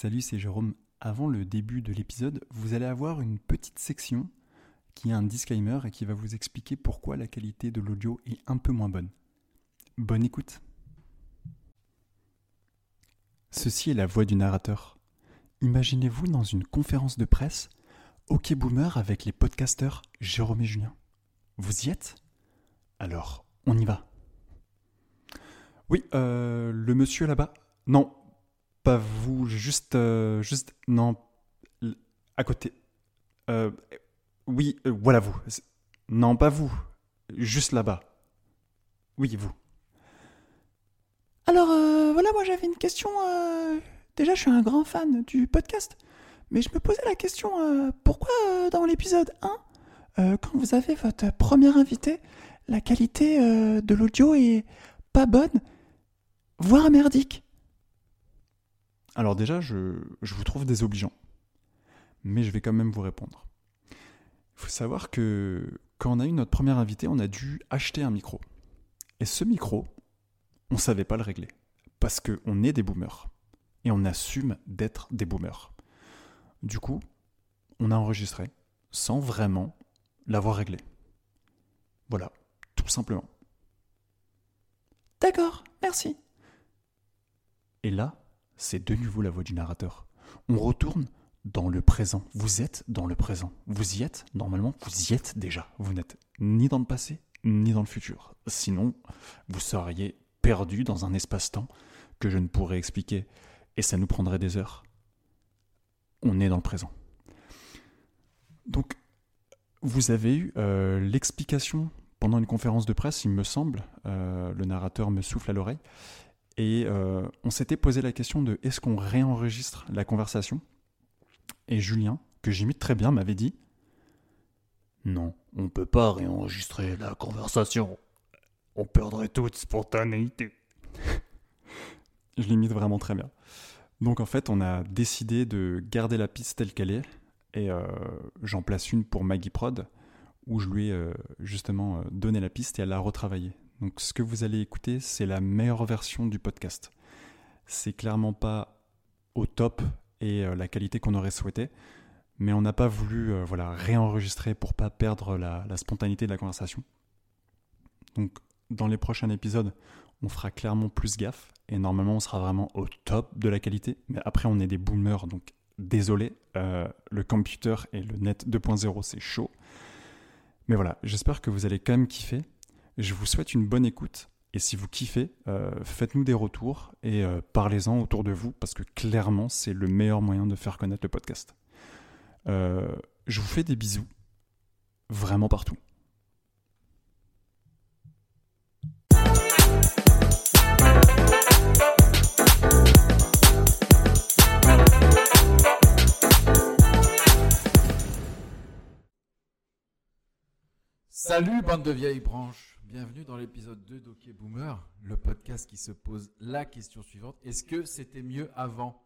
Salut, c'est Jérôme. Avant le début de l'épisode, vous allez avoir une petite section qui a un disclaimer et qui va vous expliquer pourquoi la qualité de l'audio est un peu moins bonne. Bonne écoute. Ceci est la voix du narrateur. Imaginez-vous dans une conférence de presse, OK Boomer avec les podcasteurs Jérôme et Julien. Vous y êtes? Alors, on y va. Oui, euh, le monsieur là-bas? Non, pas vous, juste, euh, juste, non, à côté. Euh, oui, euh, voilà vous. Non, pas vous, juste là-bas. Oui, vous. Alors voilà, moi j'avais une question. Déjà, je suis un grand fan du podcast, mais je me posais la question pourquoi dans l'épisode 1, euh, quand vous avez votre premier invité, la qualité de l'audio est pas bonne, voire merdique? Alors déjà, je, je vous trouve désobligeant. Mais je vais quand même vous répondre. Il faut savoir que quand on a eu notre premier invité, on a dû acheter un micro. Et ce micro, on ne savait pas le régler. Parce qu'on est des boomers. Et on assume d'être des boomers. Du coup, on a enregistré sans vraiment l'avoir réglé. Voilà, tout simplement. D'accord, merci. Et là, c'est de nouveau la voix du narrateur. On retourne dans le présent. Vous êtes dans le présent. Vous y êtes, normalement, vous y êtes déjà. Vous n'êtes ni dans le passé, ni dans le futur. Sinon, vous seriez perdu dans un espace-temps que je ne pourrais expliquer et ça nous prendrait des heures. On est dans le présent. Donc, vous avez eu euh, l'explication pendant une conférence de presse, il me semble. Euh, le narrateur me souffle à l'oreille. Et euh, on s'était posé la question de est-ce qu'on réenregistre la conversation? Et Julien, que j'imite très bien, m'avait dit Non, on peut pas réenregistrer la conversation. On perdrait toute spontanéité. Je l'imite vraiment très bien. Donc en fait, on a décidé de garder la piste telle qu'elle est. Et euh, j'en place une pour Maggie Prod, où je lui ai euh, justement donné la piste et elle l'a retravaillée. Donc ce que vous allez écouter, c'est la meilleure version du podcast. C'est clairement pas au top et euh, la qualité qu'on aurait souhaité, mais on n'a pas voulu euh, voilà, réenregistrer pour pas perdre la, spontanéité de la conversation. Donc dans les prochains épisodes, on fera clairement plus gaffe et normalement on sera vraiment au top de la qualité. Mais après on est des boomers, donc désolé, euh, le computer et le net 2.0 c'est chaud. Mais voilà, j'espère que vous allez quand même kiffer. Je vous souhaite une bonne écoute. Et si vous kiffez, euh, faites-nous des retours et euh, parlez-en autour de vous parce que clairement, c'est le meilleur moyen de faire connaître le podcast. Euh, je vous fais des bisous, vraiment partout. Salut bande de vieilles branches, bienvenue dans l'épisode 2 d'Ok Boomer, le podcast qui se pose la question suivante, est-ce que c'était mieux avant?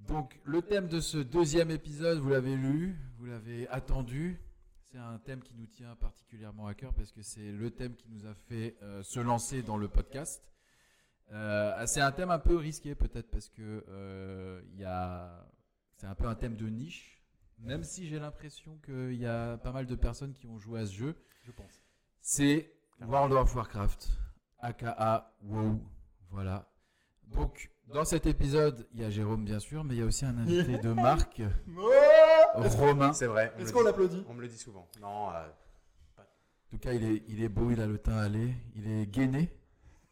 Donc le thème de ce deuxième épisode, vous l'avez lu, vous l'avez attendu, c'est un thème qui nous tient particulièrement à cœur parce que c'est le thème qui nous a fait euh, se lancer dans le podcast. Euh, c'est un thème un peu risqué peut-être parce que euh, y a, c'est un peu un thème de niche. Même si j'ai l'impression qu'il y a pas mal de personnes qui ont joué à ce jeu, Je pense. c'est World of Warcraft, aka WoW. Voilà. Donc, dans cet épisode, il y a Jérôme, bien sûr, mais il y a aussi un invité de marque, Romain. C'est vrai. on Est-ce qu'on le dit. l'applaudit On me le dit souvent. Non, euh, En tout cas, il est, il est beau, il a le teint allé, il est gainé,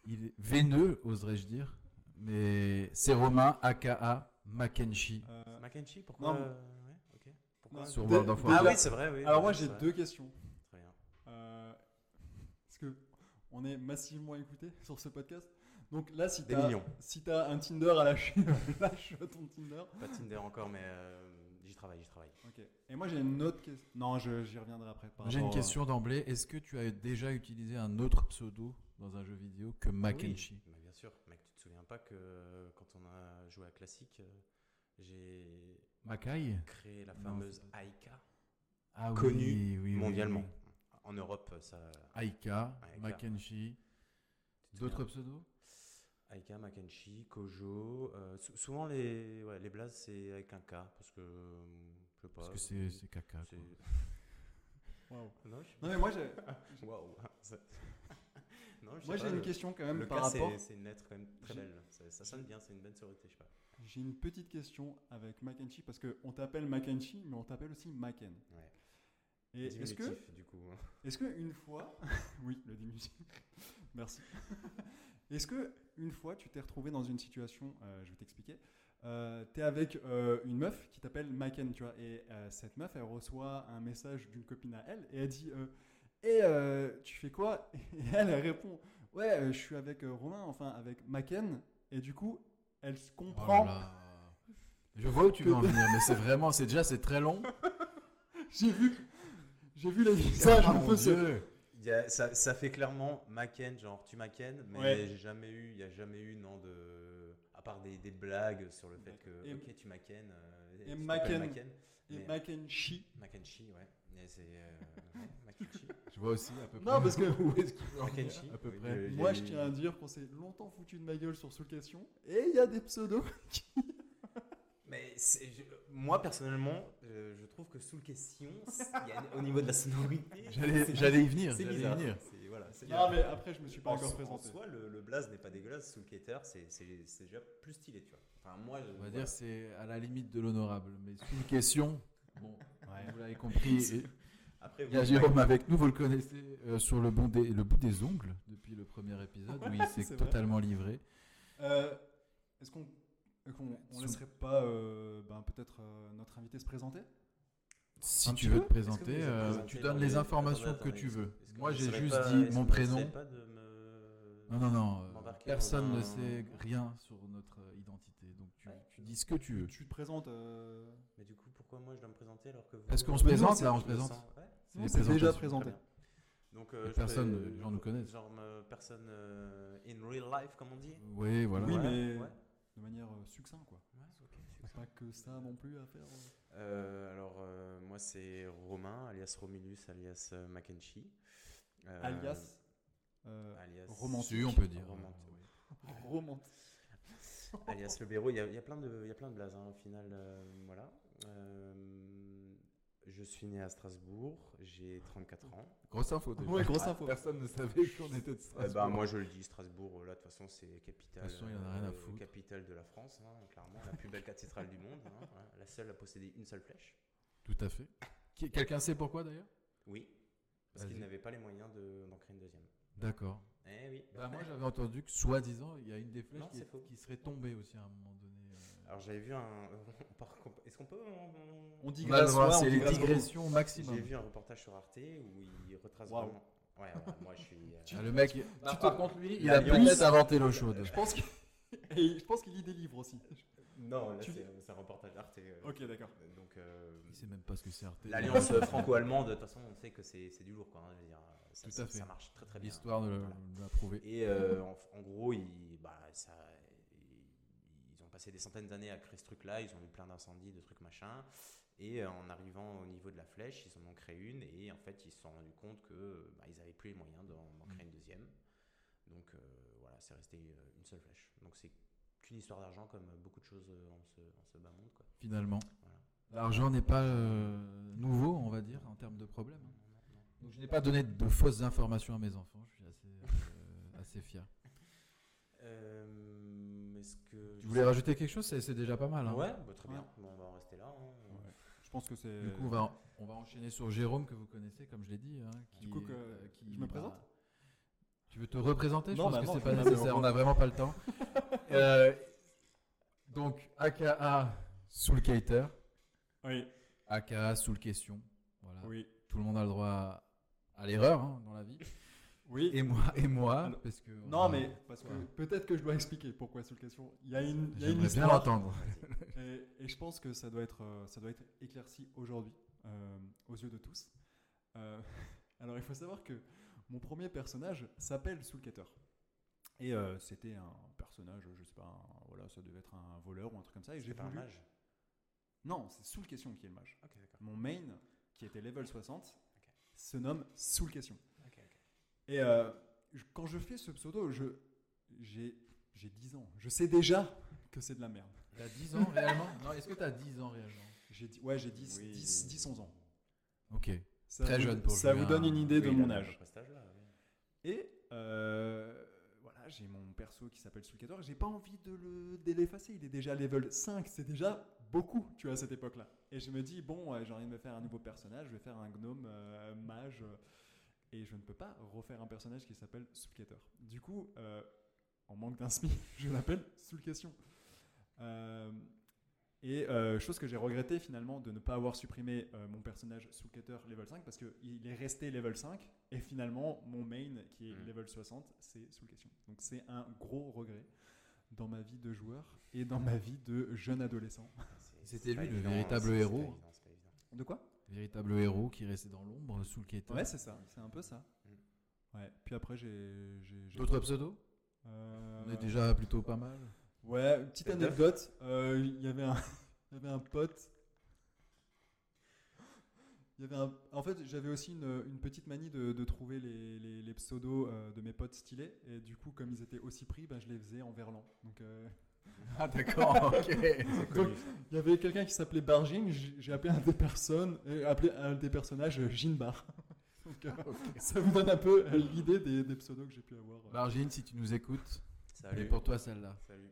il est veineux, oserais-je dire. Mais c'est Romain, aka Mackenzie, Mackenzie, pourquoi Non. euh, ouais, ok. Pourquoi sur World of Ah Warcraft. oui, c'est vrai. Oui, Alors moi c'est j'ai vrai. deux questions. Très bien. Euh, Parce que on est massivement écouté sur ce podcast. Donc là, si t'as millions. si t'as un Tinder à lâcher, lâche ton Tinder. Pas Tinder encore, mais euh, j'y travaille, j'y travaille. Ok. Et moi j'ai une autre question. Non, je- j'y reviendrai après. J'ai une à- question d'emblée. Est-ce que tu as déjà utilisé un autre pseudo dans un jeu vidéo que Mackenzie Oui, mais bien sûr. Mec, tu te souviens pas que euh, quand on a joué à classique, euh, j'ai Makai créé la fameuse Aika, ah, connue oui, oui, oui, mondialement. En Europe, ça. Aika, Aika. Mackenzie. D'autres pseudos? Aika, Makenshi, Kojo. euh, sou- souvent, les, ouais, les blazes, c'est avec un K. Parce que. euh, Je sais pas. Parce que c'est c'est caca. c'est-. Non, je suis- Non mais moi j'ai, Waouh. C'est- non, je moi j'ai une le- question quand même Le par rapport. c'est une lettre quand même très belle. Ça, ça sonne bien, c'est une bonne sororité, je sais pas. J'ai une petite question avec Mackenzie parce que on t'appelle Mackenzie mais on t'appelle aussi Macken. Ouais. Et est-ce que du coup. hein. Est-ce que une fois, oui, le diminutif, merci. Est-ce que une fois tu t'es retrouvé dans une situation, euh, je vais t'expliquer, euh, tu es avec euh, une meuf qui t'appelle Maken, tu vois, et euh, cette meuf, elle reçoit un message d'une copine à elle, et elle dit, et tu fais quoi? Et elle, elle répond, ouais, je suis avec Romain, enfin avec Maken, et du coup, elle se Oh là comprend. là. Je vois où tu veux en venir, mais c'est vraiment, c'est déjà, c'est très long. J'ai vu, j'ai vu les visages Ah, un mon peu se- a- ça, ça fait clairement Maken, genre tu Maken, mais Ouais. j'ai jamais eu, il n'y a jamais eu non de, à part des, des blagues sur le fait que Et- ok tu Maken, euh, et t'appelles Maken, Et mais- Mackenzie. Makenshi, ouais, c'est euh. Je vois aussi à peu près. Non, parce que- où est-ce qu'il à peu près. Moi, je tiens à dire qu'on s'est longtemps foutu de ma gueule sur Soul Question. Et il y a des pseudos. Mais je- moi personnellement, euh, je trouve que sous le question, c'est- il y a- au niveau de la sonorité, J'allais, y venir. c'est y bizarre. venir. Voilà, c'est- Non, mais après, je me suis pas En encore présenté. En soi, le, le blaze n'est pas dégueulasse. Sous le Cater, c'est déjà plus stylé, tu vois. Enfin, moi, je- On va voilà. dire c'est à la limite de l'honorable. Mais sous une question, bon, vous l'avez compris. et- Après, Il y a Jérôme avec nous, vous le connaissez euh, sur le, bon des- le bout des ongles depuis le premier épisode où il s'est vrai. totalement livré. Euh, Est-ce qu'on qu'on- on Sous- laisserait pas euh, ben, peut-être euh, notre invité se présenter? Si tu veux te Est-ce que vous présenter, euh, tu donnes les les- informations Attendez, que tu veux. Moi, j'ai juste pas- dit mon prénom. essayez pas de me- Non, non, non. personne ne un- sait rien sur notre identité. Donc tu, Ouais. tu dis ce que tu veux. Tu te présentes euh, Mais du coup, pourquoi moi je dois me présenter alors que vous. Est-ce qu'on se présente, là, on se présente. C'est déjà présenté. Donc, euh, personne, les gens nous connaissent. Genre, personne euh, in real life, comme on dit. Oui, voilà. Oui, mais ouais. De manière euh, succincte, quoi. Ouais, Pas que ça non plus à faire. euh. Euh, alors, euh, moi, c'est Romain, alias Romulus, alias Mackenzie. Euh, Alias. euh, alias, romantique. On peut dire. Romantique. euh, romantique. alias le Béraud. Il y, a- il y a plein de, il y a plein de blazes, hein, au final. euh, voilà. Je suis né à Strasbourg, j'ai 34 ans. Grosse info. déjà. Ouais, grosse info. Personne ne savait qu'on était de Eh Strasbourg. ben, moi, je le dis, Strasbourg, là, de toute façon, c'est capitale, De toute façon, il en a rien à euh, foutre. capitale de la France, hein, clairement, la plus belle cathédrale du monde, hein, voilà, la seule à posséder une seule flèche. Tout à fait. Quelqu'un sait pourquoi d'ailleurs? Oui, parce qu'ils n'avaient pas les moyens de- d'en créer une deuxième. D'accord. Eh oui. Bah, moi j'avais entendu que soi-disant il y a une des flèches Non, qui, qui serait tombée aussi à un moment donné. Euh. Alors j'avais vu un. Est-ce qu'on peut. on- dit moi, on c'est les digressions au maximum. J'ai vu un reportage sur Arte où il retrace vraiment. Ouais, ouais, moi je suis. euh, Ah, le mec, Bah, par contre lui, il a peut-être inventé l'eau chaude. Je pense qu'il et je pense qu'il lit des livres aussi. Non, là Tu- c'est un reportage Arte. euh, Ok, d'accord. Donc. euh, Il sait même pas ce que c'est Arte. L'alliance franco-allemande, de toute façon, on sait que c'est c'est du lourd, quoi. hein, je veux dire, ça, Tout ça- à fait. ça marche très très bien. L'histoire de Voilà. l'a prouvé. Et euh, en, en gros, ils, bah, ça, passé des centaines d'années à créer ce truc-là. Ils ont eu plein d'incendies, de trucs machin. Et euh, en arrivant au niveau de la flèche, ils en ont créé une. Et en fait, ils se sont rendus compte que bah, ils n'avaient plus les moyens d'en créer une deuxième. Donc euh, voilà, c'est resté euh, une seule flèche. Donc c'est qu'une histoire d'argent, comme beaucoup de choses en ce, en ce bas monde. Quoi. Finalement. Voilà. L'argent n'est pas euh, nouveau, on va dire, en termes de problème. Non, hein. non, non. Donc je n'ai pas donné de fausses informations à mes enfants. Je suis assez, euh, assez fier. Euh, Est-ce que Tu voulais rajouter quelque chose C'est déjà pas mal. hein. Ouais, bah, très bien. Ouais. Bon, on va en rester là. hein. Ouais. Je pense que c'est. Du coup, on va, on va enchaîner sur Jérôme, que vous connaissez, comme je l'ai dit. hein, qui, Du coup, que- euh, qui- je me présente Tu veux te représenter? Je Non, pense bah que non, c'est pas nécessaire, on n'a vraiment pas le temps. Euh, donc, AKA sous le cater, Oui. AKA sous le question. Voilà. Oui. Tout le monde a le droit à, à l'erreur hein, dans la vie. Oui. Et moi, et moi Alors, parce que Non, mais parce que Ouais. peut-être que je dois expliquer pourquoi sous question. Il y a une, il y a une j'aimerais bien histoire. l'entendre. Et, et je pense que ça doit être, euh, ça doit être éclairci aujourd'hui, euh, aux yeux de tous. Euh, alors, il faut savoir que mon premier personnage s'appelle Soulcater. Et euh, c'était un personnage, je sais pas, un- voilà, ça devait être un voleur ou un truc comme ça. Et j'ai pas un voulu. mage. Non, c'est Soul Question qui est le mage. Mon main, qui était level 60, Ok. se nomme Soul Question. Et euh, quand je fais ce pseudo, je, j'ai, J'ai 10 ans. Je sais déjà que c'est de la merde. T'as 10 ans réellement? Non, est-ce que t'as 10 ans réellement? J'ai ouais, j'ai 10, Oui. 10, 10, 11 ans. Ok. Ça Très vous- jeune pour Ça jouer vous à donne un- une idée de mon âge. Et euh, voilà, j'ai mon perso qui s'appelle Soulcator. J'ai pas envie de le de l'effacer. Il est déjà level 5. C'est déjà beaucoup, tu vois, à cette époque-là. Et je me dis, bon, j'ai envie de me faire un nouveau personnage. Je vais faire un gnome euh, mage. euh, et je ne peux pas refaire un personnage qui s'appelle Soulcator. Du coup, euh, en manque d'inspi, je l'appelle Soulcation. Euh, et euh, chose que j'ai regretté finalement de ne pas avoir supprimé euh, mon personnage Soulcator level 5 parce qu'il est resté level 5 et finalement mon main qui est Mm. level 60 c'est Soulcation. Donc c'est un gros regret dans ma vie de joueur et dans ma vie de jeune adolescent. C'était lui, le véritable héros. De quoi? Véritable héros qui restait dans l'ombre sous le quêteur. Ouais c'est ça, c'est un peu ça. Mm. Ouais, puis après j'ai... D'autres pseudos? Euh, On est déjà plutôt pas mal. Ouais, une petite anecdote. euh, Il y avait un, il y avait un pote. Il y avait un- en fait, j'avais aussi une, une petite manie de, de trouver les, les- les pseudos euh, de mes potes stylés. Et du coup, comme ils étaient aussi pris, ben, je les faisais en verlan. Donc, euh, Ah d'accord, ok. donc, il y avait quelqu'un qui s'appelait Barjing. J'ai appelé un des personnes, euh, appelé un des personnages euh, Ginbar. Donc, euh, ça vous donne un peu euh, l'idée des, des pseudos que j'ai pu avoir. euh. Margine, si tu nous écoutes, elle Salut. est pour toi celle-là. Salut.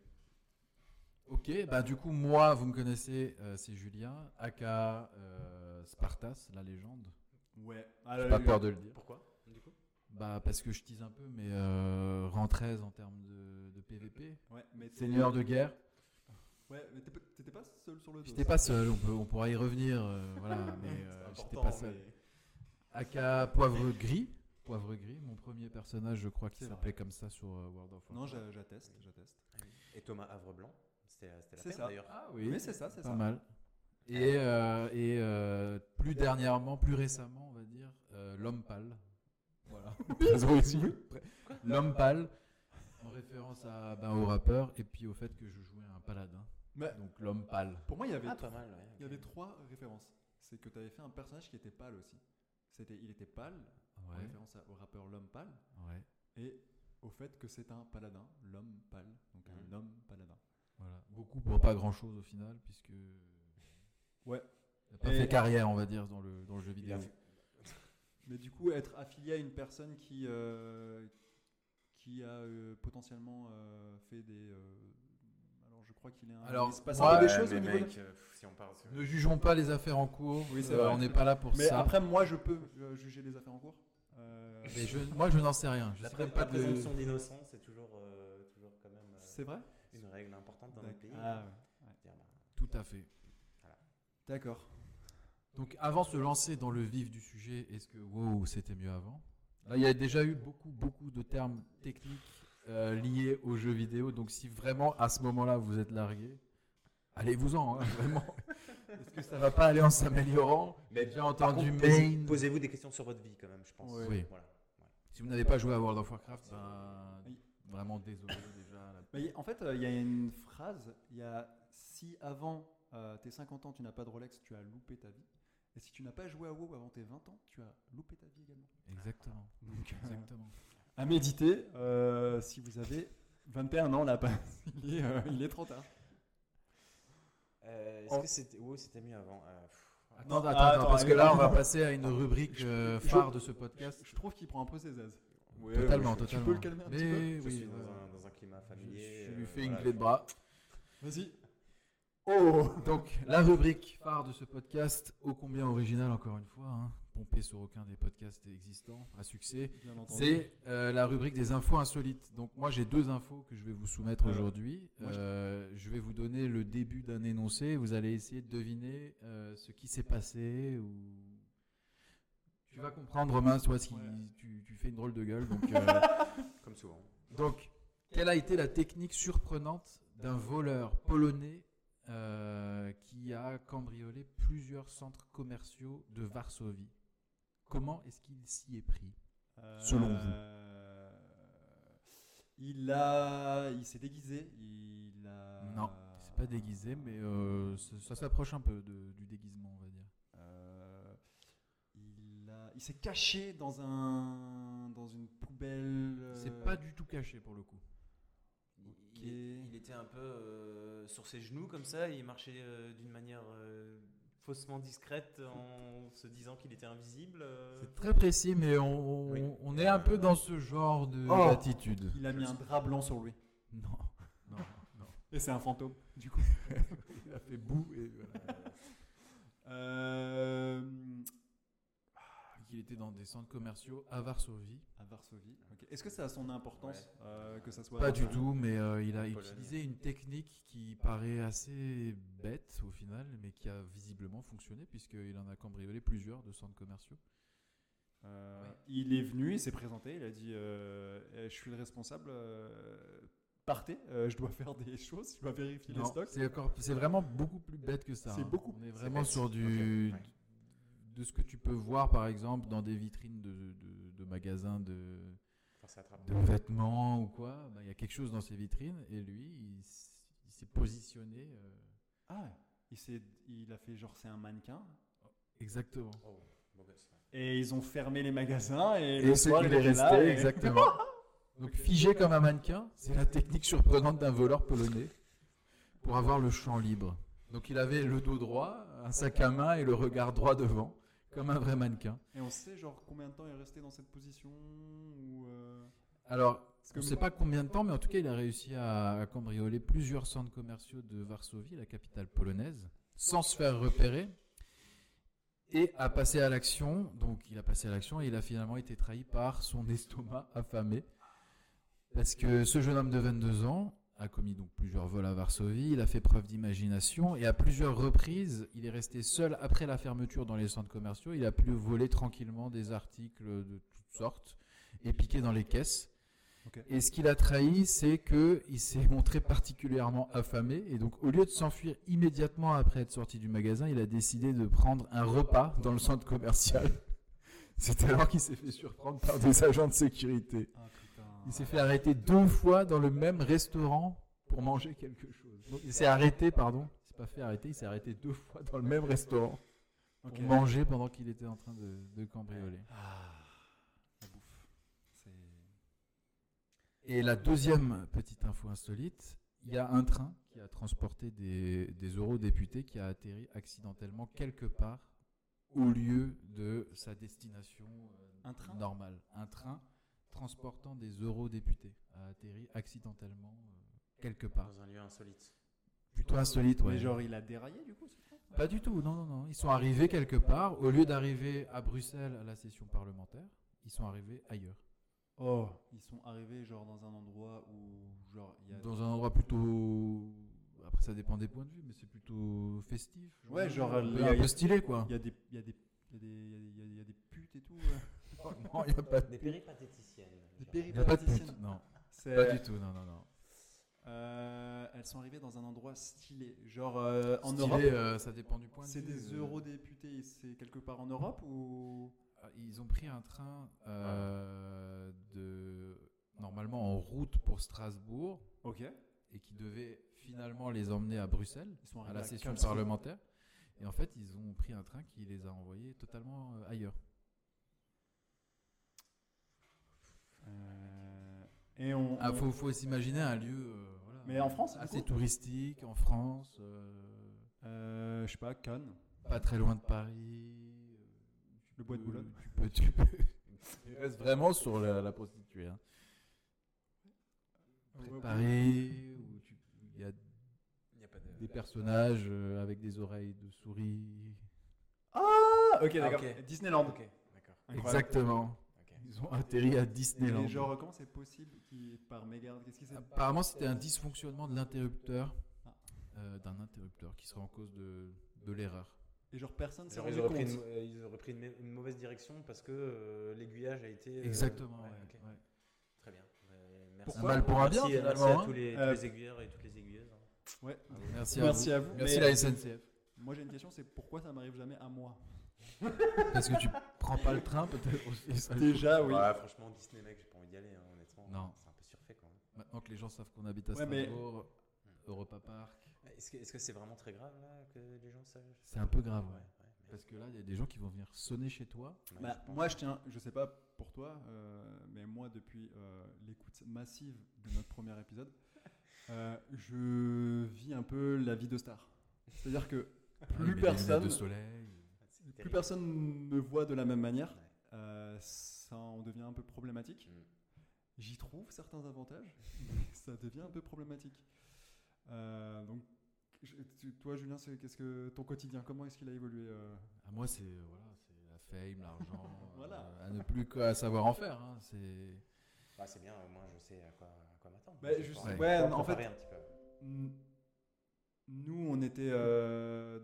Ok, bah du coup, moi, vous me connaissez, euh, c'est Julien, aka euh, Spartas, la légende. Ouais. J'ai pas peur de le dire. Pourquoi? Bah parce que je tease un peu, mais euh, rang 13 en termes de, de PVP. Ouais, mais Seigneur de guerre. Ouais, mais pas- t'étais pas seul sur le dos. J'étais pas seul, on, peut, on pourra y revenir, euh, voilà, mais euh, j'étais pas seul. mais- Aka Poivre Gris. Poivre Gris, mon premier personnage, je crois, qui C'est s'appelait comme ça sur euh, World of Warcraft. Non, j'a- j'atteste, j'atteste. Et Thomas Havre-Blanc, c'était c'était la C'est peine ça. d'ailleurs. Ah oui, Mais c'est ça, c'est pas ça. mal. Et, euh, et euh, plus dernièrement, plus récemment, on va dire, euh, l'homme pâle. Voilà. l'homme pâle, en référence à, ben, au rappeur et puis au fait que je jouais un paladin. Mais Donc l'homme pâle. pour moi, il y avait, Ah, pas mal, ouais. il y avait trois références. C'est que tu avais fait un personnage qui était pâle aussi. C'était, il était pâle, en référence à- au rappeur L'homme pâle, ouais. et au fait que c'est un paladin, l'homme pâle, donc un Mhm. homme paladin. Voilà. Beaucoup pour pas grand chose au final, puisque. Ouais. Il a pas Et- fait carrière, on va dire, dans le, dans le jeu Il a vidéo. fait- Mais du coup, être affilié à une personne qui, euh, qui a euh, potentiellement euh, fait des. euh, alors, je crois qu'il est un. Alors, il se passe peu des Ouais, choses mais au niveau de- mec, pff, si on parle. si on- Ne jugeons pas les affaires en cours. Oui, c'est Euh, vrai. on n'est pas là pour Mais ça. après, moi, je peux juger les affaires en cours. Euh, Mais je- moi, je n'en sais rien. Je La, sais pré- même pas la de- présomption d'innocence, c'est toujours, euh, toujours quand même euh, c'est vrai? une règle importante dans notre pays. Ah, ouais. Bah, Tout à fait. D'accord. Donc, avant de se lancer dans le vif du sujet, est-ce que wow, c'était mieux avant? Là, il y a déjà eu beaucoup, beaucoup de termes techniques euh, liés aux jeux vidéo. Donc, si vraiment à ce moment-là vous êtes largué, allez-vous-en, hein, vraiment. Est-ce que ça va pas aller en s'améliorant Mais J'ai par entendu contre, main. Posez-vous des questions sur votre vie quand même, je pense. Oui. Voilà. Si vous n'avez pas joué à World of Warcraft, ben, Oui. vraiment désolé déjà. Mais en fait, euh, il y a une phrase il y a si avant euh, tes 50 ans tu n'as pas de Rolex, tu as loupé ta vie. Et si tu n'as pas joué à WoW avant tes 20 ans, tu as loupé ta vie également. Exactement. Donc, euh, Exactement. à méditer, euh, si vous avez 21 ans, là, pas, il, est, euh, il est trop tard. Euh, Est-ce que c'était wow, c'était mieux avant Euh, Attends, Non, attends, attends, attends, parce que là, on va passer à une rubrique euh, Je- phare de ce podcast. Je trouve qu'il prend un peu ses aises. totalement, tu totalement. peux le calmer un Mais petit peu Je oui, suis ouais. dans, un, dans un climat Je, familier. je lui euh, fais une voilà, clé de bras. Vas-y. Oh Donc, la rubrique phare de ce podcast, ô combien original encore une fois, hein, pompé sur aucun des podcasts existants à succès, c'est euh, la rubrique des infos insolites. Donc, moi, j'ai deux infos que je vais vous soumettre aujourd'hui. Euh, je vais vous donner le début d'un énoncé. Vous allez essayer de deviner euh, ce qui s'est passé ou. Tu vas comprendre, Romain, toi, si Ouais. tu, tu fais une drôle de gueule. Donc, euh, Comme souvent. donc, quelle a été la technique surprenante d'un voleur polonais euh, qui a cambriolé plusieurs centres commerciaux de Varsovie Comment est-ce qu'il s'y est pris? Selon vous Euh, Il a, il s'est déguisé. Il a. Non, c'est pas déguisé, mais euh, ça, ça s'approche un peu de- du déguisement, on va dire. Euh, il a, il s'est caché dans un, dans une poubelle. euh, C'est pas du tout caché pour le coup. Il, était un peu euh, sur ses genoux comme ça, et il marchait euh, d'une manière euh, faussement discrète en se disant qu'il était invisible. euh. C'est très précis, mais on, Oui. on est un peu dans ce genre de- Oh. d'attitude. Il a mis un drap blanc sur lui. Non, non, non. Et c'est un fantôme, du coup. Il a fait boue et voilà. Euh, Il était dans des centres commerciaux à Varsovie. à Varsovie. Est-ce que ça a son importance euh, que ça soit Pas du tout, mais euh, il a utilisé une technique qui paraît assez bête au final, mais qui a visiblement fonctionné puisqu'il en a cambriolé plusieurs de centres commerciaux. Euh, Ouais. Il est venu, il s'est présenté, il a dit euh, eh, Je suis le responsable, euh, partez, euh, je dois faire des choses, je dois vérifier les stocks. c'est vraiment beaucoup plus bête que ça. C'est hein. beaucoup- On est vraiment sur du. De ce que tu peux voir par exemple dans des vitrines de, de- de magasins de, Enfin, de vêtements ou quoi. Bah, Il y a quelque chose dans ces vitrines et lui, il, s'est positionné euh, Ah, il, s'est- il a fait genre c'est un mannequin. exactement. Oh. Et ils ont fermé les magasins et, Et le c'est soir qu'il il est resté, là et- exactement. Donc figé comme un mannequin, c'est la technique surprenante d'un voleur polonais pour avoir le champ libre. Donc il avait le dos droit, un sac à main et le regard droit devant, comme un vrai mannequin. Et on sait genre combien de temps il est resté dans cette position ou euh, Alors, on ne sait pas combien de temps, mais en tout cas, il a réussi à, à cambrioler plusieurs centres commerciaux de Varsovie, la capitale polonaise, sans se faire repérer, et a passé à l'action. Donc, il a passé à l'action et il a finalement été trahi par son estomac affamé, parce que ce jeune homme de 22 ans a commis donc plusieurs vols à Varsovie. Il a fait preuve d'imagination et à plusieurs reprises, il est resté seul après la fermeture dans les centres commerciaux. Il a pu voler tranquillement des articles de toutes sortes et piquer dans les caisses. Et ce qu'il a trahi, c'est que il s'est montré particulièrement affamé et donc au lieu de s'enfuir immédiatement après être sorti du magasin, il a décidé de prendre un repas dans le centre commercial. C'est alors qu'il s'est fait surprendre par des agents de sécurité. Il s'est fait arrêter deux fois dans le même restaurant pour manger quelque chose. Donc, il s'est arrêté, pardon. Il s'est pas fait arrêter, il s'est arrêté deux fois dans le même restaurant pour manger pendant qu'il était en train de, de cambrioler. Ah, la bouffe. Et la deuxième petite info insolite, il y a un train qui a transporté des, des eurodéputés qui a atterri accidentellement quelque part au lieu de sa destination euh, Un train? normale. Un train transportant des eurodéputés a atterri accidentellement euh, quelque part. Dans un lieu insolite. Plutôt insolite, ouais. Mais genre il a déraillé du coup Pas du tout, non, non, non. Ils sont arrivés quelque part. Au lieu d'arriver à Bruxelles à la session parlementaire, ils sont arrivés ailleurs. Oh, ils sont arrivés genre dans un endroit où genre il y a Dans un endroit plutôt. Après, ça dépend des points de vue, mais c'est plutôt festif. Ouais, genre, un il peu, y a- un peu stylé, quoi. il y a des il y a des il y a des il y a des- putes et tout. Non, il n'y a pas de, Des péripatéticiennes. Des de péripatéticiennes. Non, C'est pas du tout, non, non, non. Euh, elles sont arrivées dans un endroit stylé, genre euh, en Europe. euh, ça dépend du point de C'est vue. des euh, eurodéputés, c'est quelque part en Europe ou? Ils ont pris un train euh, de normalement en route pour Strasbourg Ok. et qui devait finalement les emmener à Bruxelles Ils sont à la à session parlementaire. Et en fait, ils ont pris un train qui les a envoyés totalement euh, ailleurs. Et on. Ah, on- faut, faut s'imaginer un lieu euh, voilà, Mais en France, du assez touristique, en France, euh, euh, je sais pas, Cannes. pas très loin de Paris. euh, Le bois de Boulogne. Tu peux, tu peux. Il reste vraiment sur la, la prostituée. Hein. Paris, où tu- il y a Il y a pas de. des personnages euh, avec des oreilles de souris. Ah, ok, d'accord. ok. Disneyland. Ok, d'accord. Incroyable. Exactement. Ils ont atterri à Disneyland. Et genre, comment c'est possible qui par mégarde Qu'est-ce qui s'est Apparemment, c'était un dysfonctionnement de l'interrupteur, Ah. euh, d'un interrupteur qui serait en cause de, de l'erreur. Et genre, personne s'est rendu ils, auraient pris compte. une, euh, ils auraient pris une, une mauvaise direction parce que euh, l'aiguillage a été. euh, Exactement. ouais, ouais. Très bien. Euh, merci. Pourquoi Un mal pour un bien, Merci, merci à hein. tous les, tous Euh, les aiguilleurs et toutes les aiguilleuses. hein. Ouais. À vous. Merci, Merci à à vous. Merci la SNCF. Moi, j'ai une question c'est pourquoi ça m'arrive jamais à moi? Parce que tu prends pas le train, peut-être aussi. ça. Déjà, oui. Ouais, franchement, Disney, mec, j'ai pas envie d'y aller, hein, honnêtement. Non. C'est un peu surfait quand même. Maintenant que les gens savent qu'on habite à Ouais, mais- Strasbourg, Europa Park, Est-ce que est-ce que c'est vraiment très grave là que les gens sachent c'est un peu grave. ouais. Ouais, ouais, mais- Parce que là, il y a des gens qui vont venir sonner chez toi. ouais, Bah, je moi, je tiens, je sais pas pour toi, euh, mais moi, depuis euh, l'écoute massive de notre premier épisode, Euh, je vis un peu la vie de star. C'est-à-dire que plus personne, lunettes de soleil. Plus personne me voit de la même manière. Ouais. Euh, ça en devient un peu problématique. Mm. J'y trouve certains avantages, mais ça devient un peu problématique. Euh, donc, je- tu- toi, Julien, c'est qu'est-ce que ton quotidien, comment est-ce qu'il a évolué euh Ah, moi, c'est voilà, c'est la fame, l'argent, Voilà. euh, à ne plus quoi savoir en faire. hein, c'est Bah, c'est bien, au moins je sais à quoi, à quoi m'attendre. Bah, ouais, en fait- un petit peu. Nous, on était, euh,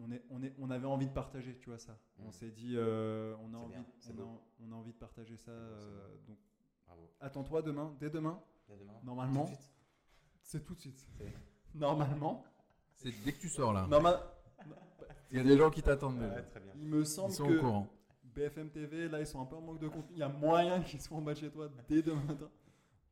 on, est, on, est, on avait envie de partager, tu vois ça. On Mm. s'est dit, euh, on, a envie, bien, c'est on, beau. a, on a envie de partager ça. euh, donc, Bravo. attends-toi demain, dès demain, Dès demain. Normalement. Tout de suite. c'est tout de suite. C'est- Normalement, c'est dès que tu sors là. normal, Il y a des gens qui t'attendent. Ouais, déjà. très bien. il me Ils semble au que courant. BFM TV, là, ils sont un peu en manque de contenu. Il y a moyen qu'ils soient en bas de chez toi dès demain matin.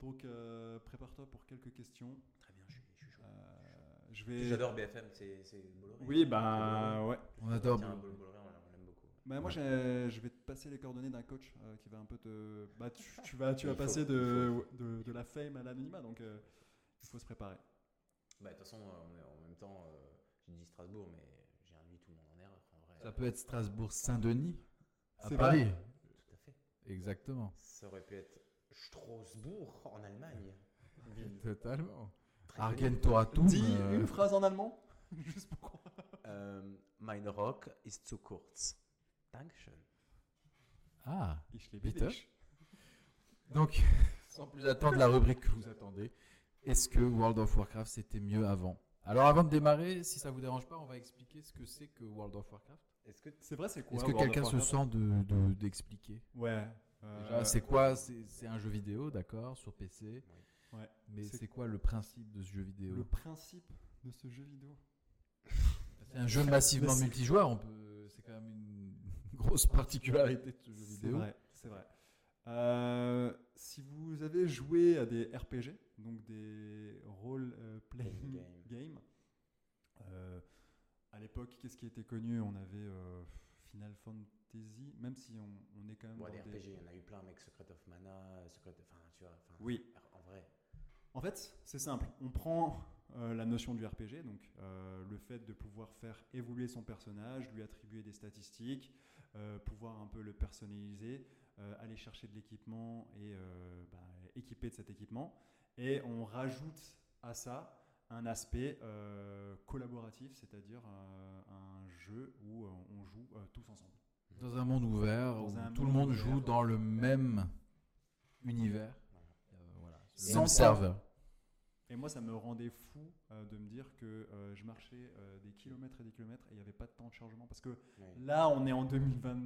Donc, euh, prépare-toi pour quelques questions. Très bien, je suis, je suis chaud. Euh, je vais. J'adore BFM, c'est Bolloré. Oui, bah ouais. On adore. Tiens, Boll- Bolloré, on l'aime beaucoup. Bah, moi, je vais te passer les coordonnées d'un coach euh, qui va un peu te. Bah, tu, tu vas, tu vas passer de, de, de la fame à l'anonymat, donc euh, il faut se préparer. Bah, de toute façon, euh, en même temps, euh, j'ai dit Strasbourg, mais j'ai induit tout le monde en erreur. En vrai, Ça peut être Strasbourg-Saint-Denis à C'est Paris. Tout à fait. Exactement. Ça aurait pu être Strasbourg en Allemagne. Totalement. Très Argentoratum. Dis euh, une phrase en allemand, juste pour qu'on- connue. Euh, mein Rock ist zu kurz. Dankeschön. Ah. Ich liebe Bitte. dich. Donc, sans plus attendre la rubrique que vous attendez, est-ce que World of Warcraft c'était mieux avant? Alors avant de démarrer, si ça vous dérange pas, on va expliquer ce que c'est que World of Warcraft. Est-ce que C'est vrai, c'est quoi Est-ce que quelqu'un se sent de de- d'expliquer? Ouais. euh, c'est quoi? C'est c'est un jeu vidéo, d'accord, sur PC. Ouais. Mais C'est- quoi le principe de ce jeu vidéo le principe de ce jeu vidéo? C'est un jeu massivement multijoueur. On peut. C'est quand même une grosse particularité de ce jeu C'est vidéo. vrai, c'est vrai. Euh, si vous avez joué à des RPG, donc des role euh, playing Game. game, euh, à l'époque, qu'est-ce qui était connu? On avait euh, Final Fantasy, même si on, on est quand même Bon, dans des RPG, il y en a eu plein, mec. Secret of Mana, Secret of... Enfin, tu vois. enfin, Oui. En vrai. En fait, c'est simple. On prend euh, la notion du RPG, donc euh, le fait de pouvoir faire évoluer son personnage, lui attribuer des statistiques, euh, pouvoir un peu le personnaliser, euh, aller chercher de l'équipement et euh, bah, équiper de cet équipement. Et on rajoute à ça un aspect euh, collaboratif, c'est-à-dire euh, un jeu où euh, on joue euh, tous ensemble. Dans un monde ouvert Dans où tout le monde joue dans le même univers. Voilà. Euh. Sans serveur. Et moi, ça me rendait fou euh, de me dire que euh, je marchais euh, des kilomètres et des kilomètres et il n'y avait pas de temps de chargement. Parce que là, on est en 2020.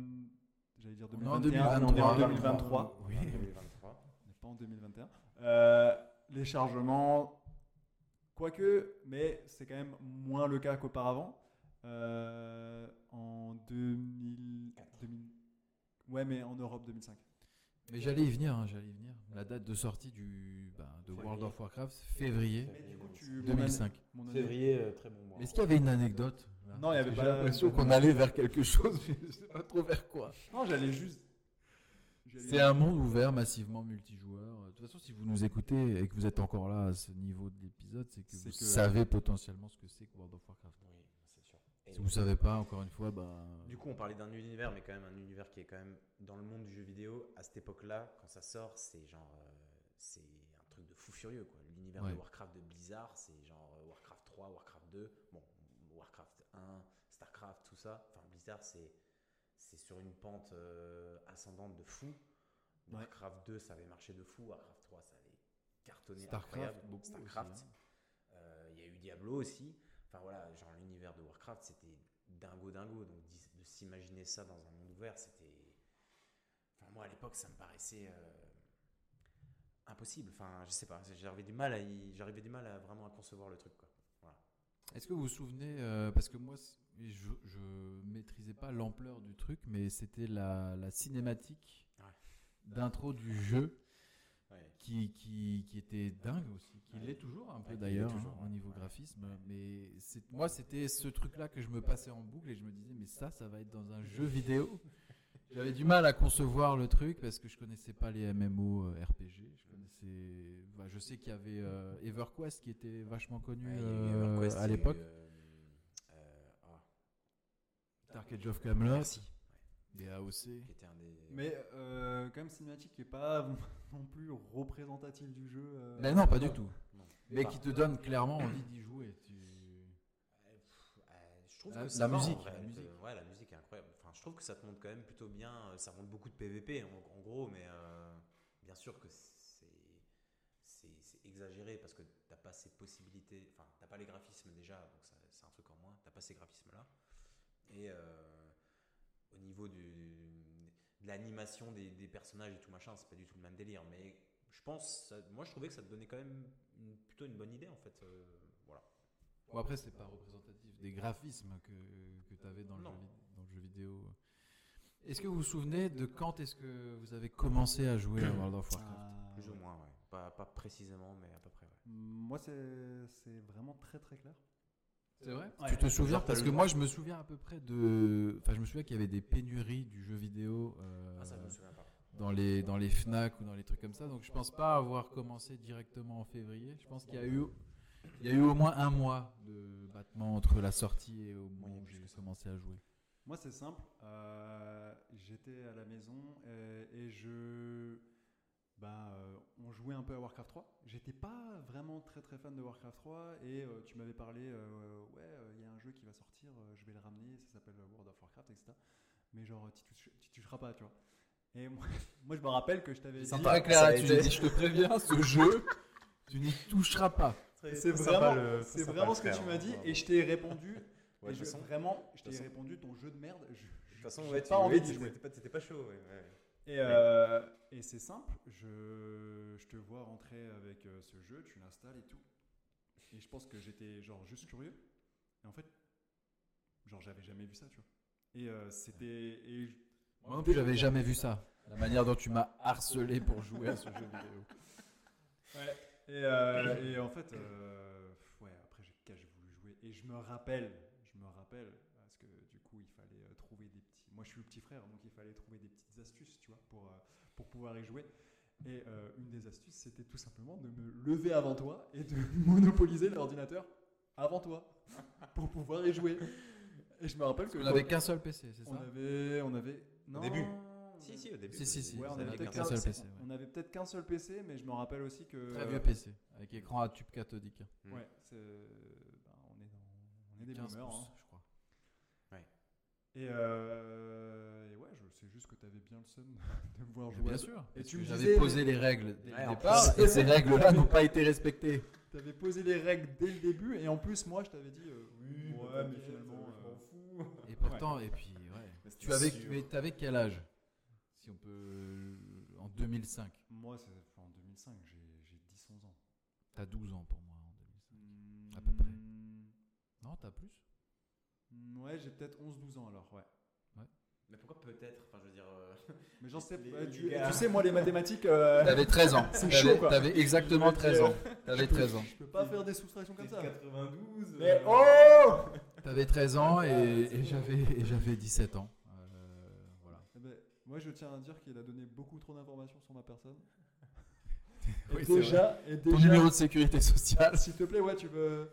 J'allais dire On est en 2021, on est en 2023. 2023. Oui. En 2023. On n'est pas en 2021. Euh, les chargements, quoique, mais c'est quand même moins le cas qu'auparavant. Euh, en 2000, 2000 Ouais, mais en Europe 2005. Mais j'allais y venir, hein, j'allais y venir. La date de sortie du, bah, de. World of Warcraft, février Mais du coup, tu- 2005. mon année- Février, euh, très bon mois. Mais est-ce qu'il y avait une anecdote là? Non, il y avait pas- J'ai l'impression qu'on allait vers quelque chose, mais je sais pas trop vers quoi. Non, j'allais juste. C'est un monde ouvert, massivement multijoueur. De toute façon, si vous nous écoutez et que vous êtes encore là à ce niveau de l'épisode, c'est que vous que- savez potentiellement ce que c'est que World of Warcraft. Oui. Et Si vous savez pas, encore une fois, bah. Du coup, on parlait d'un univers, mais quand même un univers qui est quand même dans le monde du jeu vidéo. À cette époque-là, quand ça sort, c'est genre. euh, c'est un truc de fou furieux, quoi. L'univers Ouais. de Warcraft de Blizzard, c'est genre euh, Warcraft 3, Warcraft 2, bon, Warcraft 1, Starcraft, tout ça. Enfin, Blizzard, c'est. C'est sur une pente euh, ascendante de fou. Ouais. Warcraft 2, ça avait marché de fou. Warcraft 3, ça avait cartonné. Starcraft, incroyable. beaucoup Starcraft. hein. Euh, Il y a eu Diablo aussi. Enfin voilà, genre l'univers de Warcraft, c'était dingo dingo. Donc de s'imaginer ça dans un monde ouvert, c'était. Enfin moi à l'époque, ça me paraissait euh, impossible. Enfin je sais pas, j'arrivais du mal à, y- j'arrivais du mal à vraiment à concevoir le truc quoi. Voilà. Est-ce que vous vous souvenez, euh, parce que moi, je, je maîtrisais pas l'ampleur du truc, mais c'était la, la cinématique Ouais. d'intro du jeu Ouais. qui, qui, qui était dingue aussi, qui Ouais. l'est toujours un peu d'ailleurs hein, au niveau ouais. graphisme. Mais c'est- moi, c'était ce truc-là que je me passais en boucle et je me disais, mais ça, ça va être dans un jeu vidéo. J'avais du mal à concevoir le truc parce que je connaissais pas les MMO euh, RPG. Je connaissais, bah, je sais qu'il y avait euh, EverQuest qui était vachement connu euh, EverQuest, à l'époque. euh, euh, ah, Dark Age of Camelot, merci. des AOC. Qui était un des. Mais euh, quand même, Cinematic qui est pas non plus représentatif du jeu. euh. Mais non, pas du tout. Non. Mais Enfin, qui te donne clairement envie d'y jouer. Tu- Euh, euh, je trouve La- que la musique, vrai, la musique. euh, ouais, la musique est incroyable. Enfin, je trouve que ça te montre quand même plutôt bien. euh, Ça montre beaucoup de PVP en, en gros, mais euh, bien sûr que c'est c'est c'est exagéré parce que t'as pas ces possibilités. Enfin, t'as pas les graphismes déjà, donc c'est un truc en moins. T'as pas ces graphismes là. Et euh, au niveau du, de l'animation des, des personnages et tout machin, c'est pas du tout le même délire. Mais je pense, ça- moi je trouvais que ça te donnait quand même une- plutôt une bonne idée en fait. euh, voilà. Bon, après, c'est pas représentatif des graphismes que, que tu avais dans le, jeu, vid- dans le jeu vidéo. Est-ce que vous vous souvenez de quand est-ce que vous avez commencé à jouer à World of Warcraft? Ah, Plus ou moins, ouais. Pas, pas précisément, mais à peu près, ouais. Moi, c'est c'est vraiment très très clair. C'est vrai Ouais. Tu te souviens Parce que moi, je me souviens à peu près de. Enfin, je me souviens qu'il y avait des pénuries du jeu vidéo euh, Ah, ça, je me souviens pas. dans, les, dans les Fnac ou dans les trucs comme ça. Donc, je pense pas avoir commencé directement en février. Je pense qu'il y a eu. Il y a eu au moins un mois de battement entre la sortie et au moment où j'ai commencé à jouer. Moi, c'est simple. euh, J'étais à la maison euh, et, je. Bah, euh, on jouait un peu à Warcraft 3. J'étais pas vraiment très très fan de Warcraft 3 et euh, tu m'avais parlé, euh, ouais, euh, il y a un jeu qui va sortir, euh, je vais le ramener, ça s'appelle World of Warcraft, etc. Mais genre, tu tu toucheras pas, tu vois. Et moi, moi, je me rappelle que je t'avais dit. C'est très clair là-dessus. J'ai dit, je te préviens, ce jeu, tu n'y toucheras pas. C'est vraiment, c'est vraiment ce que tu m'as dit et je t'ai répondu. Ouais, et de je- façon- vraiment, je de t'ai répondu ton jeu de merde. Je, De toute façon, ouais, pas tu envie tu- jouer. t'étais pas, chaud, ouais. ouais. Et, euh, et c'est simple, je, je te vois rentrer avec euh, ce jeu, tu l'installes et tout. Et je pense que j'étais genre juste curieux. Et en fait, genre j'avais jamais vu ça, tu vois. Et euh, c'était. Moi non plus, j'avais jamais vu ça. La manière dont tu m'as harcelé pour jouer à ce jeu vidéo. Et, euh, et en fait, euh, ouais, après j'ai j'ai voulu jouer. Et je me rappelle, je me rappelle, parce que du coup il fallait euh, trouver des petits. Moi je suis le petit frère, donc il fallait trouver des petites astuces, tu vois, pour, euh, pour pouvoir y jouer. Et euh, une des astuces, c'était tout simplement de me lever avant toi et de monopoliser l'ordinateur avant toi pour pouvoir y jouer. Et je me rappelle que On n'avait qu'un seul PC, c'est on ça avait, on avait, non, début. on Si, si, au début. Si, si, si. Ouais, on avait peut-être qu'un seul PC, ouais. on avait peut-être qu'un seul PC, mais je me rappelle aussi que Très vieux PC, avec écran à tube cathodique. Mm. Ouais, c'est, ben, on est dans, on est des 15 boomers. hein. je crois. Et, euh, et ouais, je sais juste que tu avais bien le seum de me voir jouer. Bien sûr. Et tu j'avais posé les règles dès le départ, et ces règles-là n'ont pas été respectées. Tu avais posé les règles dès le début, et en plus, moi, je t'avais dit euh, Oui, ouais, mais finalement, je euh, m'en fous. Et pourtant, et puis, ouais. Tu avais, mais t'avais quel âge Si on peut. En 2005. moi, c'est en 2005, j'ai, j'ai 10-11 ans. T'as 12 ans pour moi en 2005. Hmm, À peu près. Non, t'as plus? Ouais, j'ai peut-être 11-12 ans alors, ouais. Mais pourquoi peut-être? Enfin, je veux dire. euh, Mais j'en sais les tu, sais, moi, les mathématiques. euh, T'avais 13 ans. C'est T'avais- chaud, quoi. T'avais exactement 13 ans. T'avais 13 ans. Je peux pas faire des soustractions comme ça. 92. Mais euh, oh T'avais 13 ans et, et j'avais et j'avais 17 ans. Euh, voilà. Eh ben, Moi, je tiens à dire qu'il a donné beaucoup trop d'informations sur ma personne. Oui, et déjà, et Ton numéro de sécurité sociale. s'il te plaît, ouais, tu veux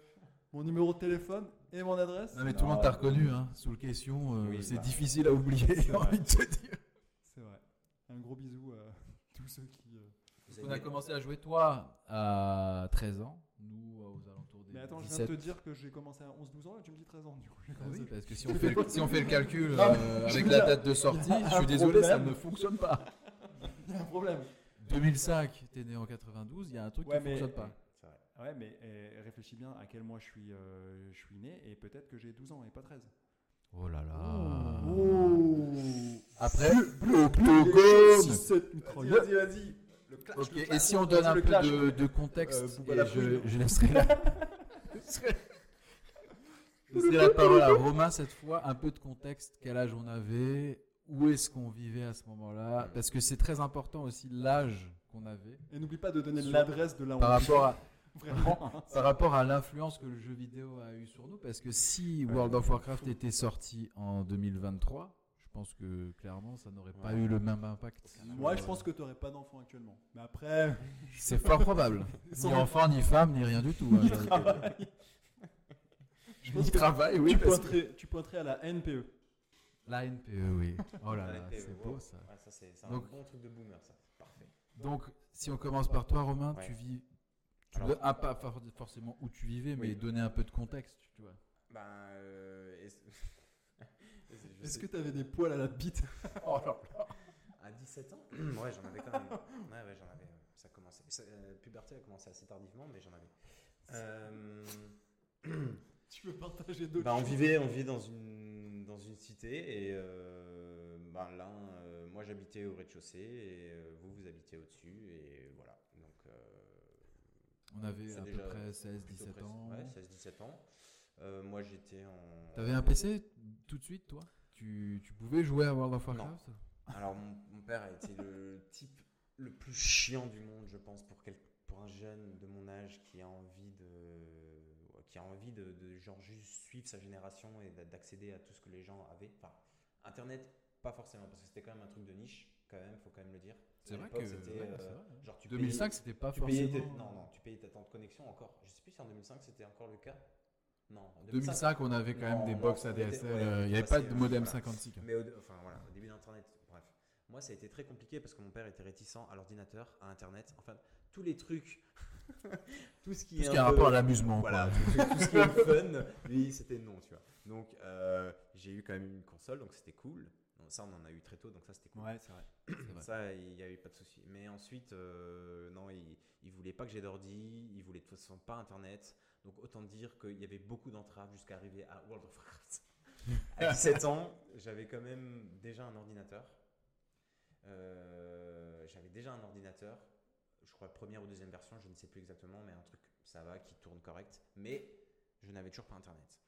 mon numéro de téléphone? Et mon adresse Non mais tout le monde t'a reconnu, hein. Sous le question, euh, Oui, c'est bah. difficile à oublier, j'ai vrai. envie de te dire. C'est vrai. Un gros bisou à tous ceux qui. euh, vous On a avez- commencé à jouer toi à 13 ans, nous aux alentours des Mais attends, je 17. viens de te dire que j'ai commencé à 11-12 ans et tu me dis 13 ans du coup. j'ai Ah oui, parce que si on fait le, si on fait le calcul euh, avec la date de sortie, je suis désolé, ça ne fonctionne pas. Il y a un problème. 2005, t'es né en 92, il y a un truc Ouais, qui mais- fonctionne pas. Vrai. Ouais, mais euh, réfléchis bien à quel mois je suis, euh, je suis né et peut-être que j'ai 12 ans et pas 13. Oh là là. Oh Après, Octogone Vas-y, vas-y, vas-y. Le clash, Ok, le et si on donne un peu clash. de, de contexte, Euh, Bouba et la je, je laisserai la... je laisserai la parole à Romain cette fois, un peu de contexte, quel âge on avait, où est-ce qu'on vivait à ce moment-là, parce que c'est très important aussi l'âge qu'on avait, Et n'oublie pas de donner l'adresse de là où par rapport à, Vraiment. par rapport à l'influence que le jeu vidéo a eu sur nous, parce que si World of Warcraft était sorti en 2023, je pense que clairement, ça n'aurait pas Ouais. eu le même impact. Moi, je pense que tu n'aurais pas d'enfant actuellement. Mais après, C'est fort probable. Ni enfant, ni femme, ni rien du tout. hein, Ni j'avais- travail. je pense travail, oui. tu, que- pointerais, tu pointerais à la E. NPE. La NPE, oui. Oh là là, NPE, c'est beau ça. Ouais, ça, c'est c'est un Donc- bon truc de boomer, ça. Parfait. Donc, si on commence par toi, Romain, Ouais. tu vis. Tu Alors- dois- ah, pas for- forcément où tu vivais, mais Oui. donner un peu de contexte, tu vois. Ben, euh, est-ce- que tu avais des poils à la bite? Oh là là. À 17 ans? Ouais, j'en avais quand même. Ouais, ouais, j'en avais. euh, Ça commençait. ça, euh, puberté a commencé assez tardivement, mais j'en avais. Euh, Tu veux partager d'autres bah, on choses? vivait, on vivait dans une dans une cité et euh, ben, là, euh, moi j'habitais au rez-de-chaussée et euh, vous vous habitez au-dessus et voilà. On avait à peu près 16, plutôt 17 près- ans. Ouais, 16-17 ans. Euh, moi j'étais en. T'avais un PC tout de suite, toi? Tu, tu pouvais jouer à World of Warcraft? Alors, mon, mon père a été le type le plus chiant du monde, je pense, pour, quel- pour un jeune de mon âge qui a envie de, qui a envie de, de genre juste suivre sa génération et d'a- d'accéder à tout ce que les gens avaient. Enfin, Internet, pas forcément, parce que c'était quand même un truc de niche, quand même, faut quand même le dire. C'est vrai que. c'était, ouais, euh, genre, tu 2005, payais- c'était pas tu payais forcément. non, non, tu payais ta temps de connexion encore. Je sais plus si en 2005 c'était encore le cas. Non, en 2005, on avait quand même des box ADSL. ouais, euh, Il n'y avait pas de modem voilà. 56. Mais au, enfin, voilà, au début d'Internet, bref. Moi, ça a été très compliqué parce que mon père était réticent à l'ordinateur, à Internet, enfin, tous les trucs. tout ce qui Tout est ce un qui a peu- rapport à l'amusement. Voilà, tout, tout ce qui est fun, lui, c'était non, tu vois. Donc, euh, j'ai eu quand même une console, donc c'était cool. Ça, on en a eu très tôt, donc ça, c'était cool. Ouais, c'est vrai. Ça, il n'y avait pas de souci. Mais ensuite, euh, non, il, il voulait pas que j'ai d'ordi, il voulait de toute façon pas Internet. Donc autant dire qu'il y avait beaucoup d'entraves jusqu'à arriver à World of Warcraft. à 17 ans, j'avais quand même déjà un ordinateur. Euh, j'avais déjà un ordinateur. Je crois première ou deuxième version, je ne sais plus exactement, mais un truc, ça va, qui tourne correct. Mais je n'avais toujours pas Internet.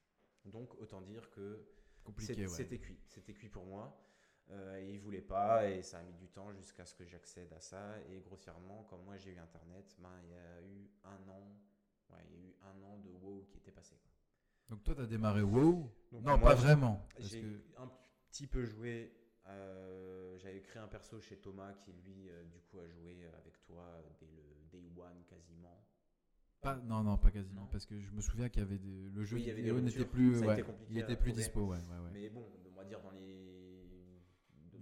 Donc autant dire que Compliqué, c'est- ouais. C'était cuit, c'était cuit pour moi. Euh, et il voulait pas et ça a mis du temps jusqu'à ce que j'accède à ça. Et grossièrement, comme moi j'ai eu internet, ben, il y a eu un an, ouais, il y a eu un an de WoW qui était passé. quoi. Donc toi, tu as démarré WoW? Donc Non, moi, pas vraiment. parce J'ai que- un petit peu joué. euh, J'avais créé un perso chez Thomas qui lui, euh, du coup, a joué avec toi dès le day one quasiment. Pas, non, non, pas quasiment. Non. Parce que je me souviens qu'il y avait des, le jeu Oui, il y avait des vidéo n'était ruptures. plus. Ça a ouais, été compliqué il était plus dispo, ouais. ouais, ouais. Mais bon, on va dire dans les.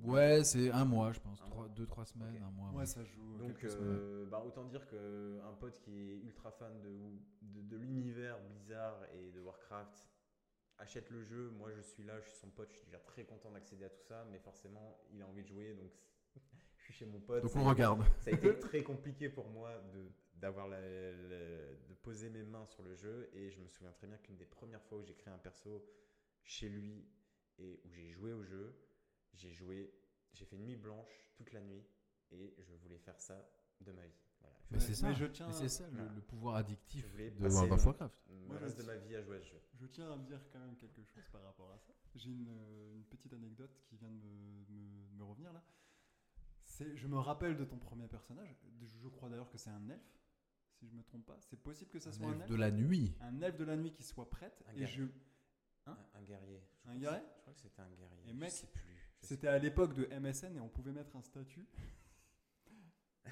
Ouais, c'est un mois, je pense. Un Trois, mois. deux, trois semaines, un mois. Ouais, ouais. ça joue. Donc, euh, bah, autant dire qu'un pote qui est ultra fan de, de, de l'univers Blizzard et de Warcraft achète le jeu. Moi, je suis là, je suis son pote, je suis déjà très content d'accéder à tout ça, mais forcément, il a envie de jouer, donc je suis chez mon pote. Donc on regarde. Ça a été très compliqué pour moi de, d'avoir la- la- de poser mes mains sur le jeu, et je me souviens très bien qu'une des premières fois où j'ai créé un perso chez lui et où j'ai joué au jeu, j'ai joué, j'ai fait une nuit blanche toute la nuit, et je voulais faire ça de ma vie. Voilà. Mais c'est ça. Mais je tiens, Mais c'est ça, le, Voilà. le pouvoir addictif de World of Warcraft. le Moi, je reste de ma vie à jouer à ce jeu. je tiens à me dire quand même quelque chose par rapport à ça. J'ai une, euh, une petite anecdote qui vient de me, me- me revenir là. C'est, je me rappelle de ton premier personnage. Je crois d'ailleurs que c'est un elfe, si je me trompe pas. C'est possible que ça soit Un un elfe de la nuit. Un elfe de la nuit qui soit prête. Un Et gars. je, Un, un guerrier. Je Un guerrier Je crois que c'était un guerrier. Et je mec, sais plus. je sais C'était à l'époque de MSN et on pouvait mettre un statut.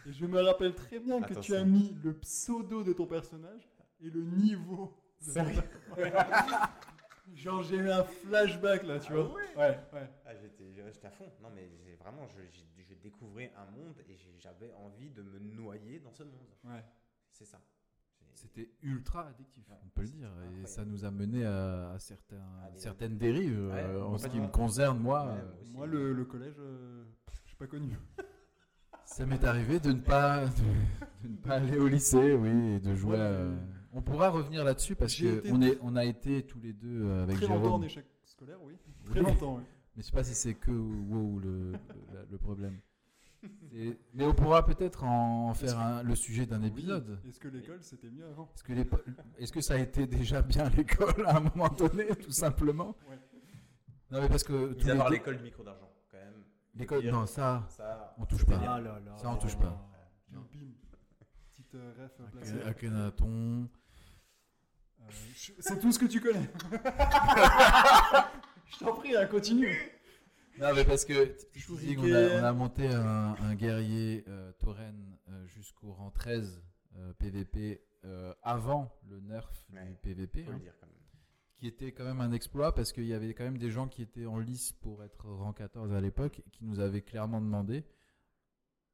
Et je me rappelle très bien que tu as mis le pseudo de ton personnage et le niveau. de Sérieux. Genre j'ai eu un flashback là, tu Ah vois. ouais ouais, ouais. Ah, j'étais, j'étais à fond. Non, mais vraiment, je, je découvrais un monde et j'avais envie de me noyer dans ce monde. ouais. C'est ça. C'était ultra addictif, Ouais, on peut le dire. Et ça nous a mené à, à certains, À des- certaines dérives. Ouais, euh, en ce qui me concerne, moi, Ouais, euh, moi le, le collège, euh, je suis pas connu. ça m'est arrivé de ne pas, de, de ne pas aller au lycée, oui, et de jouer. À- euh, On pourra revenir là-dessus parce été on, est, on a été tous les deux euh, avec Très longtemps en échec scolaire, oui. Très Oui. longtemps, oui. Mais je sais pas si c'est que WoW le, Mais on pourra peut-être en faire un- le sujet d'un épisode. Est-ce que l'école c'était mieux avant Est-ce que, les po- est-ce que ça a été déjà bien l'école à un moment donné, tout simplement Ouais. Non, mais parce que. tous Mis à les part deux- l'école du micro d'argent, quand même. L'école, Dire, non, ça, Ça, on touche pas. bien. Ah là là. Ça, on touche pas. Bim, bim. Petite euh, ref placée. Akhenaton. Euh, c'est tout ce que tu connais. je t'en prie, hein, continue. Non, mais parce que Je vous a, on a monté un, un guerrier euh, Tauren euh, jusqu'au rang 13 euh, PVP euh, avant le nerf Ouais. du PVP, hein, le dire quand même. qui était quand même un exploit parce qu'il y avait quand même des gens qui étaient en lice pour être rang 14 à l'époque qui nous avaient clairement demandé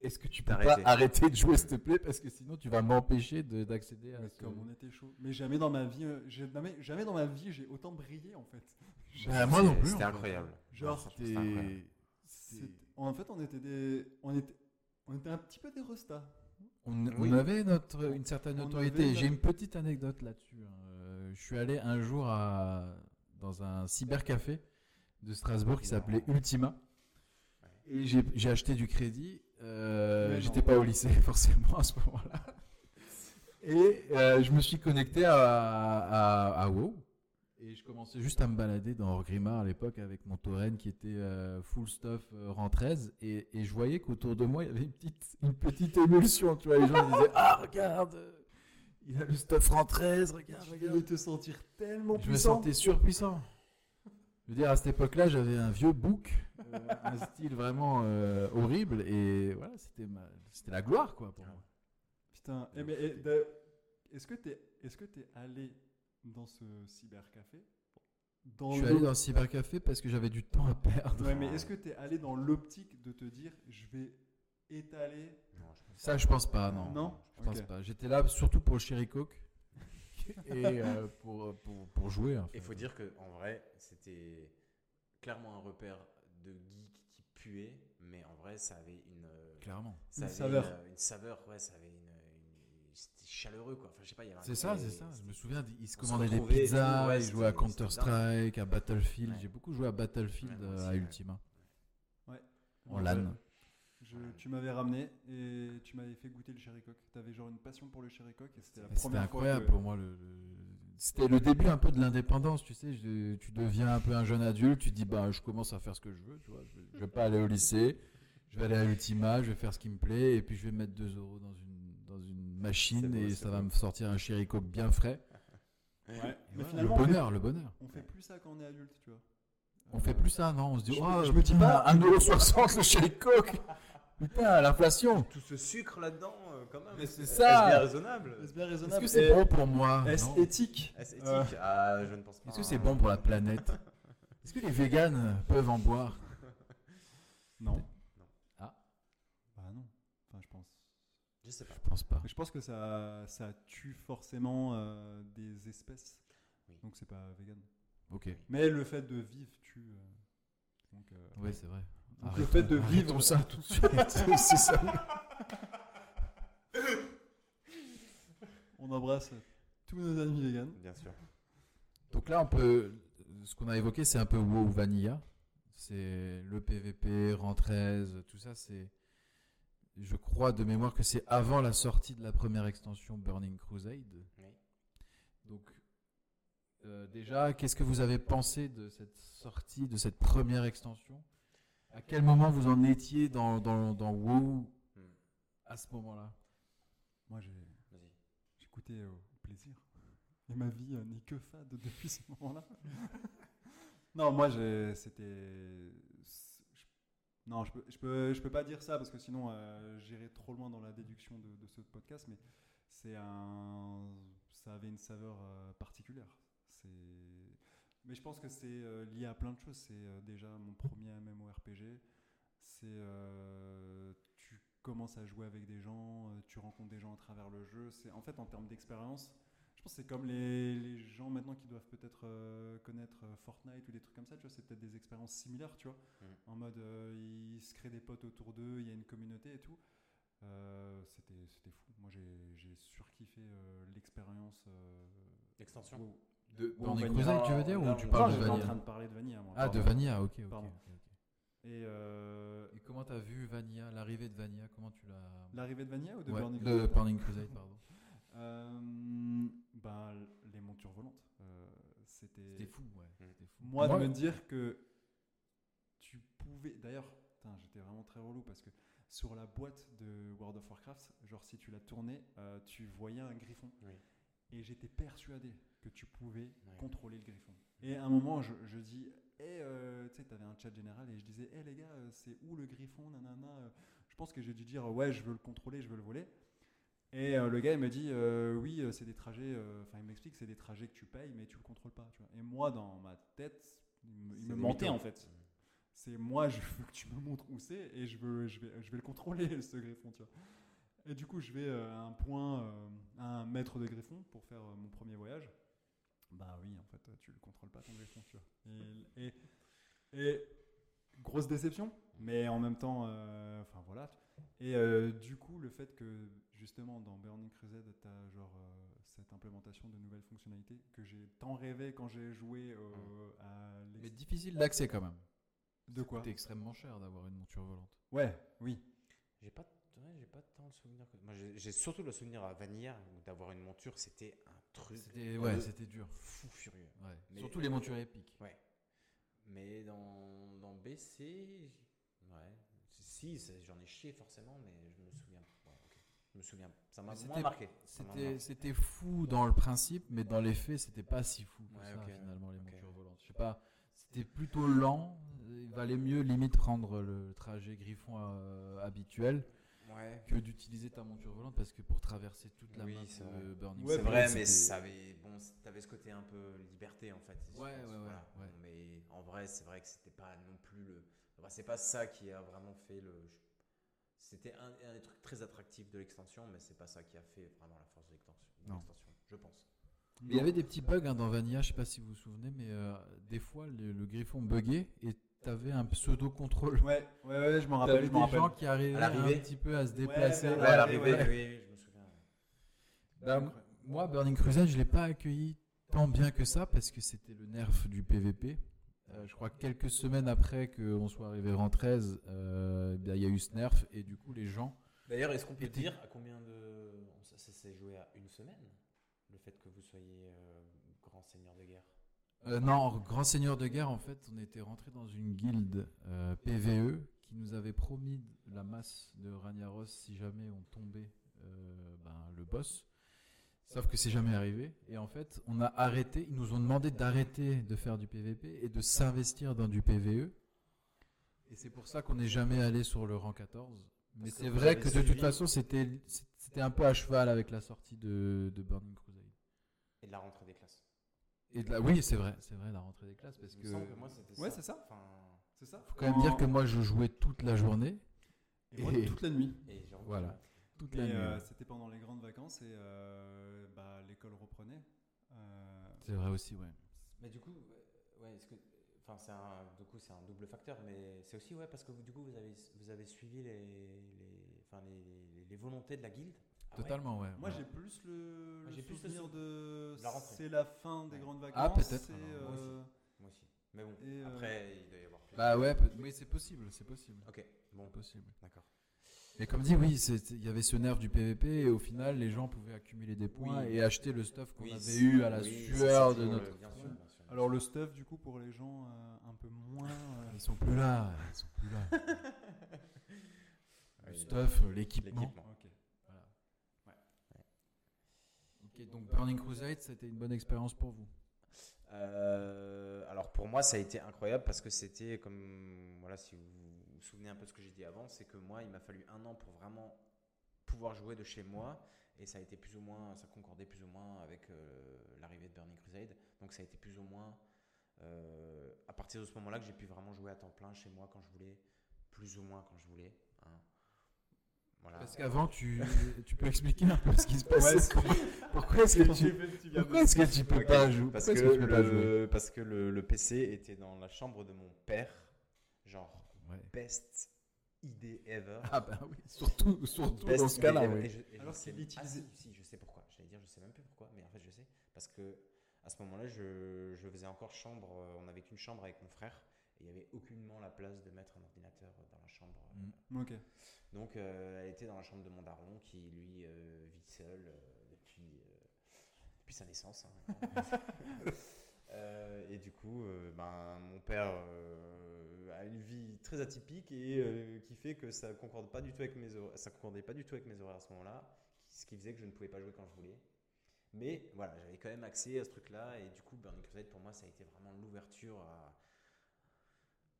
est-ce que tu peux pas arrêter de jouer s'il te plaît parce que sinon tu vas m'empêcher de- d'accéder à Mais ce... comme on était chaud. Mais jamais dans ma vie, euh, jamais dans ma vie, j'ai autant brillé en fait. Bah, moi non plus, C'était incroyable. Genre, Ouais, franchement, c'était incroyable. C'était- En fait, on était des, on était, on était un petit peu des restas. On, Oui. on avait notre, une certaine On avait J'ai une petite anecdote là-dessus. hein. Euh, je suis allé un jour à, dans un cybercafé de Strasbourg qui s'appelait Ultima. Et j'ai j'ai acheté du crédit. Euh. J'étais pas au lycée forcément à ce moment-là. Et euh, je me suis connecté à, à, à WoW. Et je commençais juste à me balader dans Orgrimmar à l'époque avec mon Tauren qui était euh, full stuff euh, rang 13. Et, et je voyais qu'autour de moi, il y avait une petite, une petite émulsion. Tu vois, les gens me disaient Ah, regarde, euh, il a le stuff rang 13, regarde, Tu regarde. devais te sentir tellement Je me puissant. sentais surpuissant. Je veux dire, à cette époque-là, j'avais un vieux bouc, euh, un style vraiment euh, horrible. Et voilà, c'était ma- c'était la gloire, quoi, pour moi. Putain. Est-ce que t'es, est-ce que t'es allé dans ce cybercafé dans Je suis le- allé dans le cybercafé parce que j'avais du temps à perdre. Ouais, mais est-ce que t'es allé dans l'optique de te dire, je vais étaler Non, je pense Ça, je pense pas, non. Non? Je pense pas. J'étais là surtout pour le Cherry Coke et euh, pour, pour, pour jouer. en fait. Il faut dire que en vrai, c'était clairement un repère de geek qui puait, mais en vrai, ça avait une, euh, Clairement. ça Une avait saveur. une, une saveur, ouais, ça avait chaleureux quoi. Enfin, je sais pas, il y avait un C'est ça, c'est ça. Je me souviens, il se commandait des pizzas, ouais, il jouait à c'était- c'était Counter-Strike, à Battlefield. Ouais. J'ai beaucoup joué à Battlefield Ouais, euh, aussi, à. Ultima. Ouais. En Ouais. LAN. Je- tu m'avais ramené et tu m'avais fait goûter le Cherry Coke. T'avais genre une passion pour le Cherry Coke et c'était la C'était première fois incroyable que- pour moi. Le, le- C'était le début un peu de l'indépendance, tu sais. je- tu deviens un peu un jeune adulte, tu dis, bah, je commence à faire ce que je veux, tu vois. Je, je vais pas aller au lycée, je vais aller à Ultima, je vais faire ce qui me plaît, et puis je vais mettre 2 euros dans une, machine beau, et ça va me sortir un Cherry Coke bien frais. Ouais. Et Mais voilà, finalement, le fait- bonheur, le bonheur. On fait plus ça quand on est adulte, tu vois. On fait plus ça, non On se dit, Je- oh, je me dis pas- 1,60€ le Cherry Coke Putain, l'inflation Tout ce sucre là-dedans, euh, quand même. Mais c'est Est-ce ça. bien raisonnable Est-ce bien Est-ce raisonnable que c'est bon pour moi Est-ce non éthique Est-ce éthique Euh, Ah, je ne pense pas. Est-ce que c'est bon pour la planète? Est-ce que les véganes peuvent en boire? Non. Non. Ah. Bah non. Enfin, je pense. Je sais pas. Je pense pas. Mais je pense que ça, ça tue forcément euh, des espèces. Oui. Donc c'est pas vegan. Ok. Mais le fait de vivre tue. euh, donc, euh, Oui, c'est vrai. Donc le fait de vivre- arrêtons ça tout de suite. c'est ça. on embrasse tous nos amis vegan. Bien sûr. Donc là, on peut. Ce qu'on a évoqué, c'est un peu WoW Vanilla. C'est le PVP, rang 13, tout ça. C'est. Je crois de mémoire que c'est avant la sortie de la première extension Burning Crusade. Oui. Donc, euh, déjà, qu'est-ce que vous avez pensé de cette sortie, de cette première extension? À quel moment vous en étiez dans, dans, dans WoW Hmm. à ce moment-là? Moi j'ai goûté au plaisir. Et ma vie euh, n'est que fade depuis ce moment-là. non, moi c'était. Non, je peux, je, peux, je peux pas dire ça parce que sinon euh, j'irai trop loin dans la déduction de, ce podcast, mais c'est un. Ça avait une saveur euh, particulière. C'est. Mais je pense que c'est euh, lié à plein de choses. C'est euh, déjà mon premier MMORPG. C'est. tu commences à jouer avec des gens, tu rencontres des gens à travers le jeu. C'est en fait en termes d'expérience, je pense que c'est comme les, les gens maintenant qui doivent peut-être euh, connaître euh, Fortnite ou des trucs comme ça. Tu vois, c'est peut-être des expériences similaires, tu vois, Mm. en mode euh, ils se créent des potes autour d'eux, il y a une communauté et tout. Euh, c'était c'était fou. Moi j'ai j'ai surkiffé euh, l'expérience. euh, Extension. WoW. De Vanilla. Crusade, tu veux dire Ou tu parles Non, de j'étais en Vanilla train de parler de Vanilla. Moi. Ah, de. Vanilla, ok. ok, Pardon. Et euh, Et comment t'as vu Vanilla, l'arrivée de Vanilla Comment tu l'as l'arrivée de Vanilla ou de Ouais, Burning de Crusade Burning Crusade, pardon. Euh, ben, les montures volantes. euh, C'était c'était fou, ouais. Mm. C'était fou. moi, de me dire que tu pouvais. D'ailleurs, j'étais vraiment très relou parce que sur la boîte de World of Warcraft, genre si tu la tournais, euh, tu voyais un griffon. Oui. Et j'étais persuadé que tu pouvais contrôler le griffon. Et à un moment, je, je dis, Eh, euh, tu sais, t'avais un chat général et je disais, hé les gars, c'est où le griffon, nanana. Je pense que j'ai dû dire, ouais, je veux le contrôler, je veux le voler. Et euh, le gars, il me dit, euh, oui, euh, c'est des trajets, enfin, il m'explique, c'est des trajets que tu payes, mais tu le contrôles pas, tu vois. Et moi, dans ma tête, il me, il mentait en fait. C'est moi, je veux que tu me montres où c'est et je veux, je vais, je vais le contrôler, ce griffon, tu vois. Et du coup, je vais à un point, à un mètre de griffon pour faire mon premier voyage. Bah oui, en fait, tu le contrôles pas ton griffon, tu vois. Et, et, et grosse déception, mais en même temps, euh, enfin voilà. Et euh, du coup, le fait que justement dans Burning Crusade, tu as genre euh, cette implémentation de nouvelles fonctionnalités que j'ai tant rêvé quand j'ai joué euh, à Mais difficile d'accès quand même. De quoi? C'était extrêmement cher d'avoir une monture volante. Ouais, oui. J'ai pas, ouais, j'ai pas tant de souvenirs que. Moi, j'ai surtout le souvenir à Vanilla où d'avoir une monture, c'était un truc. C'était ouais, c'était dur. fou furieux. Ouais. Mais- Surtout les montures épiques. Ouais. Mais dans, dans BC, ouais. Si, j'en ai chié forcément, mais je me souviens. Je me souviens. Ça m'a moins marqué. C'était fou dans le principe, mais dans les faits, c'était pas si fou que Ouais, ça ok, finalement les montures volantes. Je sais pas, c'était plutôt lent. Il valait mieux limite prendre le trajet griffon euh, habituel Ouais. que d'utiliser ta monture volante parce que pour traverser toute la Oui, map de vrai. Burning Ouais, c'est vrai, mais ça avait, bon, t'avais ce côté un peu liberté en fait. Ouais, pense, voilà. Mais en vrai, c'est vrai que c'était pas non plus le. c'est pas ça qui a vraiment fait le. C'était un, un des trucs très attractifs de l'extension, mais c'est pas ça qui a fait vraiment la force de l'extension, de Non. l'extension, je pense. Il y avait des petits bugs hein, dans Vanilla, je sais pas si vous vous souvenez, mais euh, des fois le, le griffon buguait et t'avais un pseudo contrôle. Ouais, ouais, ouais, je m'en rappelle, des gens qui arrivaient un petit peu à se déplacer. Ouais, Ouais, à ouais, l'arrivée, ouais. oui, oui, je me souviens. Bah, moi, Burning Crusade, je l'ai pas accueilli tant bien que ça parce que c'était le nerf du PVP. Euh, je crois que quelques semaines après qu'on soit arrivé rang 13, euh, il y a eu ce nerf et du coup les gens. D'ailleurs, est-ce qu'on peut dire à combien de. Ça, ça s'est joué à une semaine Le fait que vous soyez euh, grand seigneur de guerre? Euh, non, grand seigneur de guerre, en fait, on était rentré dans une guilde PVE qui nous avait promis la masse de Ragnaros si jamais on tombait ben, le boss. Sauf que c'est jamais arrivé. Et en fait, on a arrêté. Ils nous ont demandé d'arrêter de faire du PVP et de s'investir dans du PVE. Et c'est pour ça qu'on n'est jamais allé sur le rang 14. Mais c'est vrai que de toute façon, c'était c'était un peu à cheval avec la sortie de, de Burning Crusade. et de la rentrée des classes. Et de la, oui, c'est vrai, c'est vrai, la rentrée des classes. Parce Il que me semble que moi, c'était Ouais, ça. c'est ça. Enfin, C'est ça faut quand même dire que moi, je jouais toute la journée. Et moi, Et- toute la nuit. et genre, Voilà. Toute euh, c'était pendant les grandes vacances et euh, bah, l'école reprenait. Euh, C'est vrai aussi, ouais. Mais du coup, ouais, ouais, est-ce que, enfin, c'est un, du coup, c'est un double facteur, mais c'est aussi ouais parce que vous, du coup, vous avez, vous avez suivi les, les, enfin, les, les, les volontés de la guilde. Ah Totalement, ouais. Moi, ouais. j'ai plus le, le j'ai plus le souvenir de. la rentrée. C'est la fin des Ouais. grandes vacances. Ah, peut-être, c'est, alors. Moi aussi. euh, Moi aussi. Mais bon, Et, euh, après, il doit y avoir. plus. Bah ouais, peut- oui, c'est possible, c'est possible. Ok, bon, C'est possible. d'accord. Mais comme dit, oui, il y avait ce nerf du PVP et au final, les gens pouvaient accumuler des points Oui. et acheter le stuff qu'on Oui, avait eu à la oui, sueur de notre. le- bien sûr, bien sûr. Alors, le stuff, du coup, pour les gens euh, un peu moins. euh, Ils sont plus là, ils sont plus là. Le stuff, euh, l'équipement. Ouais. Ok, donc Burning Crusade, c'était une bonne expérience pour vous? Euh, alors pour moi, ça a été incroyable parce que c'était comme voilà, si vous vous souvenez un peu de ce que j'ai dit avant, c'est que moi, il m'a fallu un an pour vraiment pouvoir jouer de chez moi et ça a été plus ou moins, ça concordait plus ou moins avec euh, l'arrivée de Burning Crusade. Donc ça a été plus ou moins euh, à partir de ce moment-là que j'ai pu vraiment jouer à temps plein chez moi quand je voulais, plus ou moins quand je voulais. hein. Voilà. Parce qu'avant, tu, tu peux expliquer un peu ce qui se Comment- pourquoi est-ce que que tu peux pas jouer? Que, le, parce que le, le PC était dans la chambre de mon père, genre Ouais. best idée ever. Ah bah oui, surtout, surtout Best dans ce cas-là, oui. Alors l'utilisait. Ah, si, si, je sais pourquoi. J'allais dire, je sais même plus pourquoi, mais en fait, je sais. Parce que à ce moment-là, je, je faisais encore chambre. euh, On n'avait qu'une chambre avec mon frère. Et il n'y avait aucunement la place de mettre un ordinateur dans la chambre. euh, Mm. Ok. donc, euh, elle était dans la chambre de mon daron qui, lui, euh, vit seul euh, depuis, euh, depuis sa naissance. hein. Euh, et du coup, euh, ben, mon père euh, une vie très atypique et euh, qui fait que ça concorde pas du tout avec mes hor- ça concordait pas du tout avec mes horaires à ce moment-là, ce qui faisait que je ne pouvais pas jouer quand je voulais. Mais voilà, j'avais quand même accès à ce truc-là et du coup, Burning Crusade pour moi, ça a été vraiment l'ouverture à,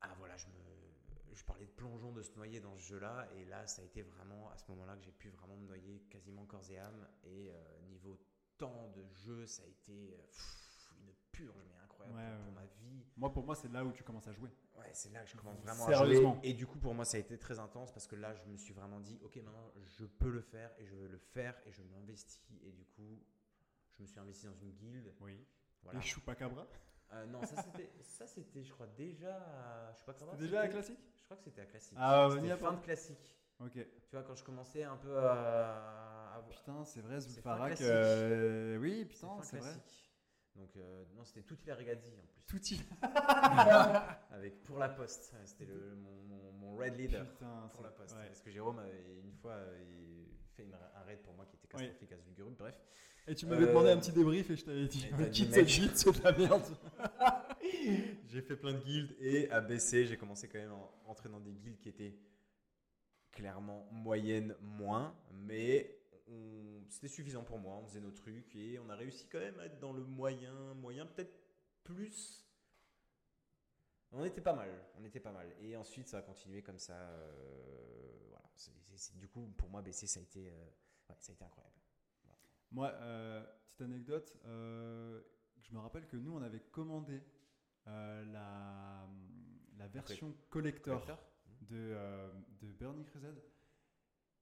ah voilà, je me, je parlais de plongeon, de se noyer dans ce jeu-là, et là, ça a été vraiment à ce moment-là que j'ai pu vraiment me noyer quasiment corps et âme. Et euh, niveau temps de jeu, ça a été euh, purge, mais incroyable Ouais, pour, ma vie. Moi, pour moi, c'est là où tu commences à jouer. Ouais, c'est là que je commence vraiment à jouer. Et du coup, pour moi, ça a été très intense parce que là, je me suis vraiment dit, ok, maintenant, je peux le faire et je veux le faire et je m'investis. Et du coup, je me suis investi dans une guilde. Oui. Voilà. Et Chupacabra Euh, non, ça c'était, ça c'était, je crois déjà, à- je sais pas comment. Déjà à classique Je crois que c'était à classique. Ah, on y a fin de classique. Ok. Tu vois, quand je commençais un peu à. à- Putain, c'est vrai, Zulfarak. euh, Oui, putain, c'est vrai. Donc, euh, non, c'était tout il a Regadzi en plus. Tout y Avec Pour la Poste. C'était le, mon, mon, mon raid leader. Putain, pour c'est- la poste. ouais. Parce que Jérôme, avait, une fois, euh, il fait une- un raid pour moi qui était catastrophique à Zulgurum. Bref, Et tu m'avais Euh, demandé un petit débrief et je t'avais dit quitte cette mec. guide, c'est de la merde. j'ai fait plein de guildes et à baisser, j'ai commencé quand même à entrer dans des guildes qui étaient clairement moyennes moins, mais on- c'était suffisant pour moi. On faisait nos trucs et on a réussi quand même à être dans le moyen, moyen peut-être plus. On était pas mal, on était pas mal. Et ensuite, ça a continué comme ça. euh, voilà. C'est- c'est- c'est- du coup, pour moi, baisser, ça a été, euh, ouais, ça a été incroyable. Moi, euh, petite anecdote, je me rappelle que nous, on avait commandé la, la version collector, de, de Burning Crusade.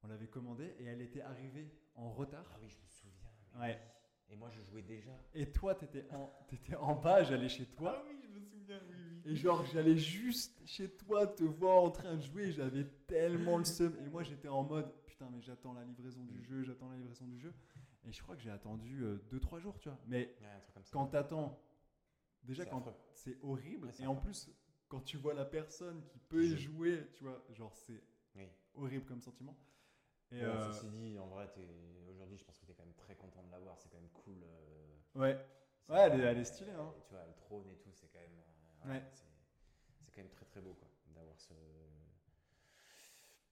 On l'avait commandée et elle était arrivée en retard. Ah oui, je me souviens. mais Ouais. oui. Et moi, je jouais déjà. Et toi, t'étais en, t'étais en bas, j'allais chez toi. oui, je me souviens, oui, oui. Et genre, j'allais juste chez toi te voir en train de jouer. J'avais tellement le seum. Et moi, j'étais en mode putain, mais j'attends la livraison du jeu, j'attends la livraison du jeu. Et je crois que j'ai attendu 2-3 jours, tu vois. Mais Ouais, un truc comme ça. quand t'attends, déjà, C'est quand affreux. c'est horrible. Ouais, et en plus, quand tu vois la personne qui peut y Joue. jouer, tu vois, genre, c'est Oui. horrible comme sentiment. Et euh, Ceci dit, en vrai, aujourd'hui, je pense que tu es quand même très content de l'avoir. C'est quand même cool. euh, ouais, Ouais, elle est- elle est stylée, hein. Tu vois, le trône et tout, c'est quand même. euh, Ouais. c'est- quand même très très beau, quoi, d'avoir ce.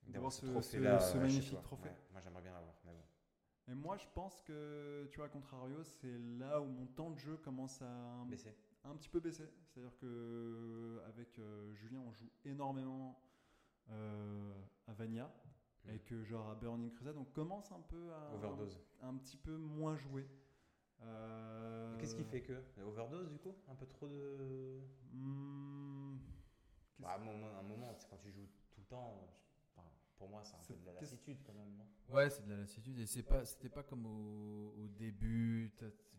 D'avoir ce- ce- ce euh, magnifique trophée. Ouais, moi, j'aimerais bien l'avoir, mais bon. et moi, je pense que, tu vois, à contrario, c'est là où mon temps de jeu commence à Baisser. un petit peu baissé. C'est-à-dire que avec euh, Julien, on joue énormément euh, à Vania Mm. et que genre à Burning Crusade, on commence un peu à Overdose. un, petit peu moins jouer. Euh, Qu'est-ce qui fait que Overdose, du coup Un peu trop de. hmm, qu'est-ce- Bah, à un moment, un moment, c'est quand tu joues tout le temps. je- enfin, pour moi, c'est un peu de la lassitude quand même. non? Ouais, c'est de la lassitude. Et c'est pas, c'était pas comme au, au début,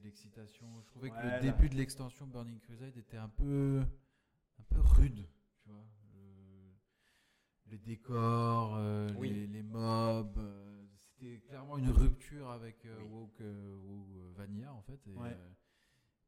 l'excitation. Je trouvais que le là. début de l'extension Burning Crusade était un peu, un peu rude, tu vois. Le- les décors, euh, Oui. les, les mobs. euh, c'était clairement une rupture avec euh, Oui. WoW, que- WoW, euh, Vanilla, en fait. Et, Ouais. euh,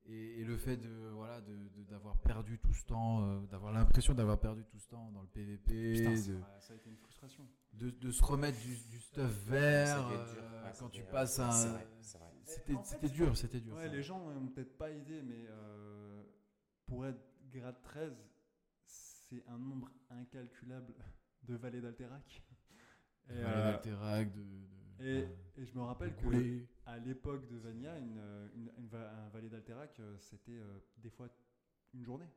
et, et le fait de voilà de- de- d'avoir perdu tout ce temps, euh, d'avoir l'impression d'avoir perdu tout ce temps dans le PVP, Putain, de- c'est- ouais, ça a été une frustration. de, de se remettre du, du stuff vert Ça devait être dur. euh, Ouais, quand tu passes un. C'est vrai, c'est vrai. C'était En fait, c'était dur, c'était dur. Ouais, les gens n'ont peut-être pas idée, mais euh, pour être grade 13, c'est un nombre incalculable de vallées d'Alterac. Et, euh, d'Alterac, de, de- et, euh, et je me rappelle que Goulet. à l'époque de Vania, une, une, un vallée d'Alterac, euh, c'était euh, des fois une journée.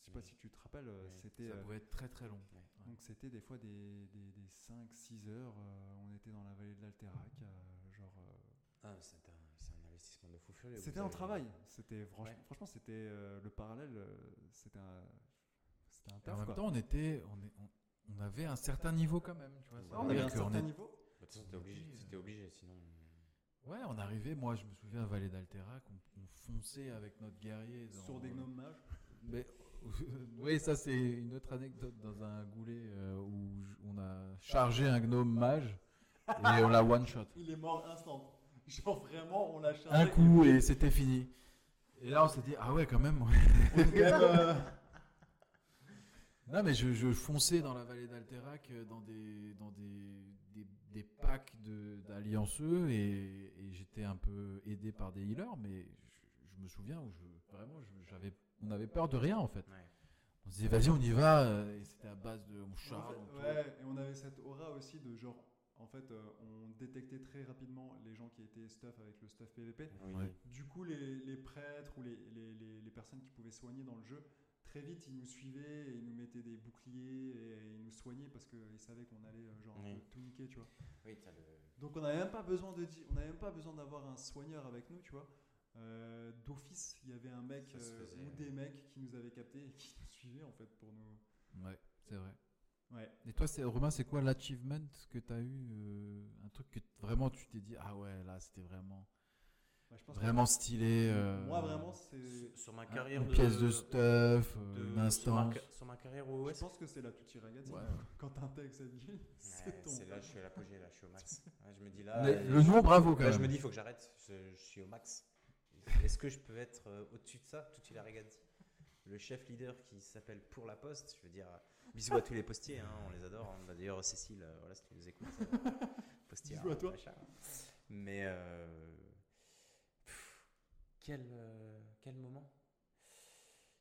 Je sais pas si tu te rappelles, Oui, c'était ça euh, pouvait être très très long. donc c'était des fois des, des, des 5-6 heures. euh, on était dans la vallée de l'Alterac, euh, genre. euh, Ah, c'est un, c'est un investissement de fou furieux. C'était un avez- travail. C'était franch- Ouais. franchement, c'était euh, le parallèle. c'était un, c'était un Et en taf. même quoi. temps, on était, on, est- on, on avait un certain niveau quand même. Tu vois, Ouais, ça on avait un certain est- niveau. De toute façon, t'es obligé, Euh, c'était obligé, sinon. Ouais, on arrivait. Moi, je me souviens à Vallée d'Alterac, on, on fonçait avec notre guerrier dans- Sur des gnomes mages. Mais oui, ça c'est une autre anecdote dans un goulet euh, où on a chargé un gnome mage et on l'a one shot. Il est mort instant. Genre vraiment, on l'a chargé. Un coup et c'était fini. Et là on s'est dit ah ouais quand même. On est quand même, euh, Non mais je, je fonçais dans la vallée d'Alterac euh, dans des dans des, des, des packs de d'allianceux et, et j'étais un peu aidé par des healers mais je, je me souviens où je vraiment je- j'avais on avait peur de rien en fait. Ouais. On se disait vas-y on y va euh, et c'était à base de on en charge. fait, on tourne. ouais, et on avait cette aura aussi de genre. En fait, euh, on détectait très rapidement les gens qui étaient stuff avec le stuff PVP. Oui. Du coup, les, les prêtres ou les, les, les, les personnes qui pouvaient soigner dans le jeu, très vite, ils nous suivaient et ils nous mettaient des boucliers et ils nous soignaient parce qu'ils savaient qu'on allait euh, genre Oui. tout niquer, tu vois. Oui, t'as le. Donc on n'avait même pas besoin de on n'avait même pas besoin d'avoir un soigneur avec nous, tu vois. Euh, D'office, il y avait un mec euh, faisait, ou ouais. des mecs qui nous avaient captés et qui nous suivaient en fait pour nous. Ouais, c'est vrai. Ouais. Et toi, c'est Romain, c'est quoi l'achievement que tu as eu euh, Un truc que vraiment tu t'es dit, ah ouais, là c'était vraiment, Je pense que- vraiment stylé. euh, Moi vraiment c'est. Sur ma une carrière de. pièce de stuff, euh, de- une sur, ma, sur carrière au Je OS. pense que c'est la Tutti Ragazzi. Ouais. Quand t'intègres cette ville, c'est Ouais, ton. c'est là, je suis à l'apogée, là, je suis au max. Ouais, je me dis là. Mais euh, le nom, bravo quand là, même. je me dis, il faut que j'arrête. Je, je suis au max. Est-ce que je peux être euh, au-dessus de ça? Tutti la Ragazzi Le chef leader qui s'appelle Pour la Poste, je veux dire, euh, bisous à tous les postiers, hein, on les adore. hein. Bah, D'ailleurs, Cécile, euh, voilà, si tu nous écoutes, euh, postière. Bisous à toi. machin. Mais euh, quel, euh, quel moment?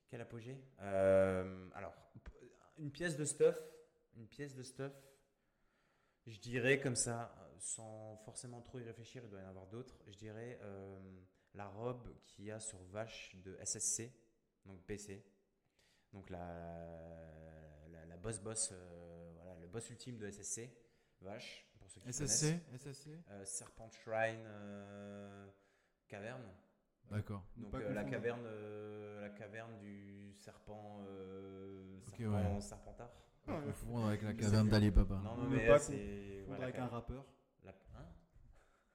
Quel apogée? Euh, Alors, une pièce de stuff, une pièce de stuff, je dirais comme ça, sans forcément trop y réfléchir, il doit y en avoir d'autres. Je dirais euh, la robe qu'il y a sur Vache de SSC, donc PC. Donc la, la, la boss boss, euh, voilà, le boss ultime de SSC, Vache, pour ceux qui SSC, connaissent. SSC. Euh, Serpent Shrine Caverne. D'accord. Donc pas euh, la caverne, euh, la caverne du serpent, euh, Ok, serpent ouais. serpentard. Confond avec la caverne d'Ali Baba. Non, non, mais pas c'est voilà, avec un rappeur. la, hein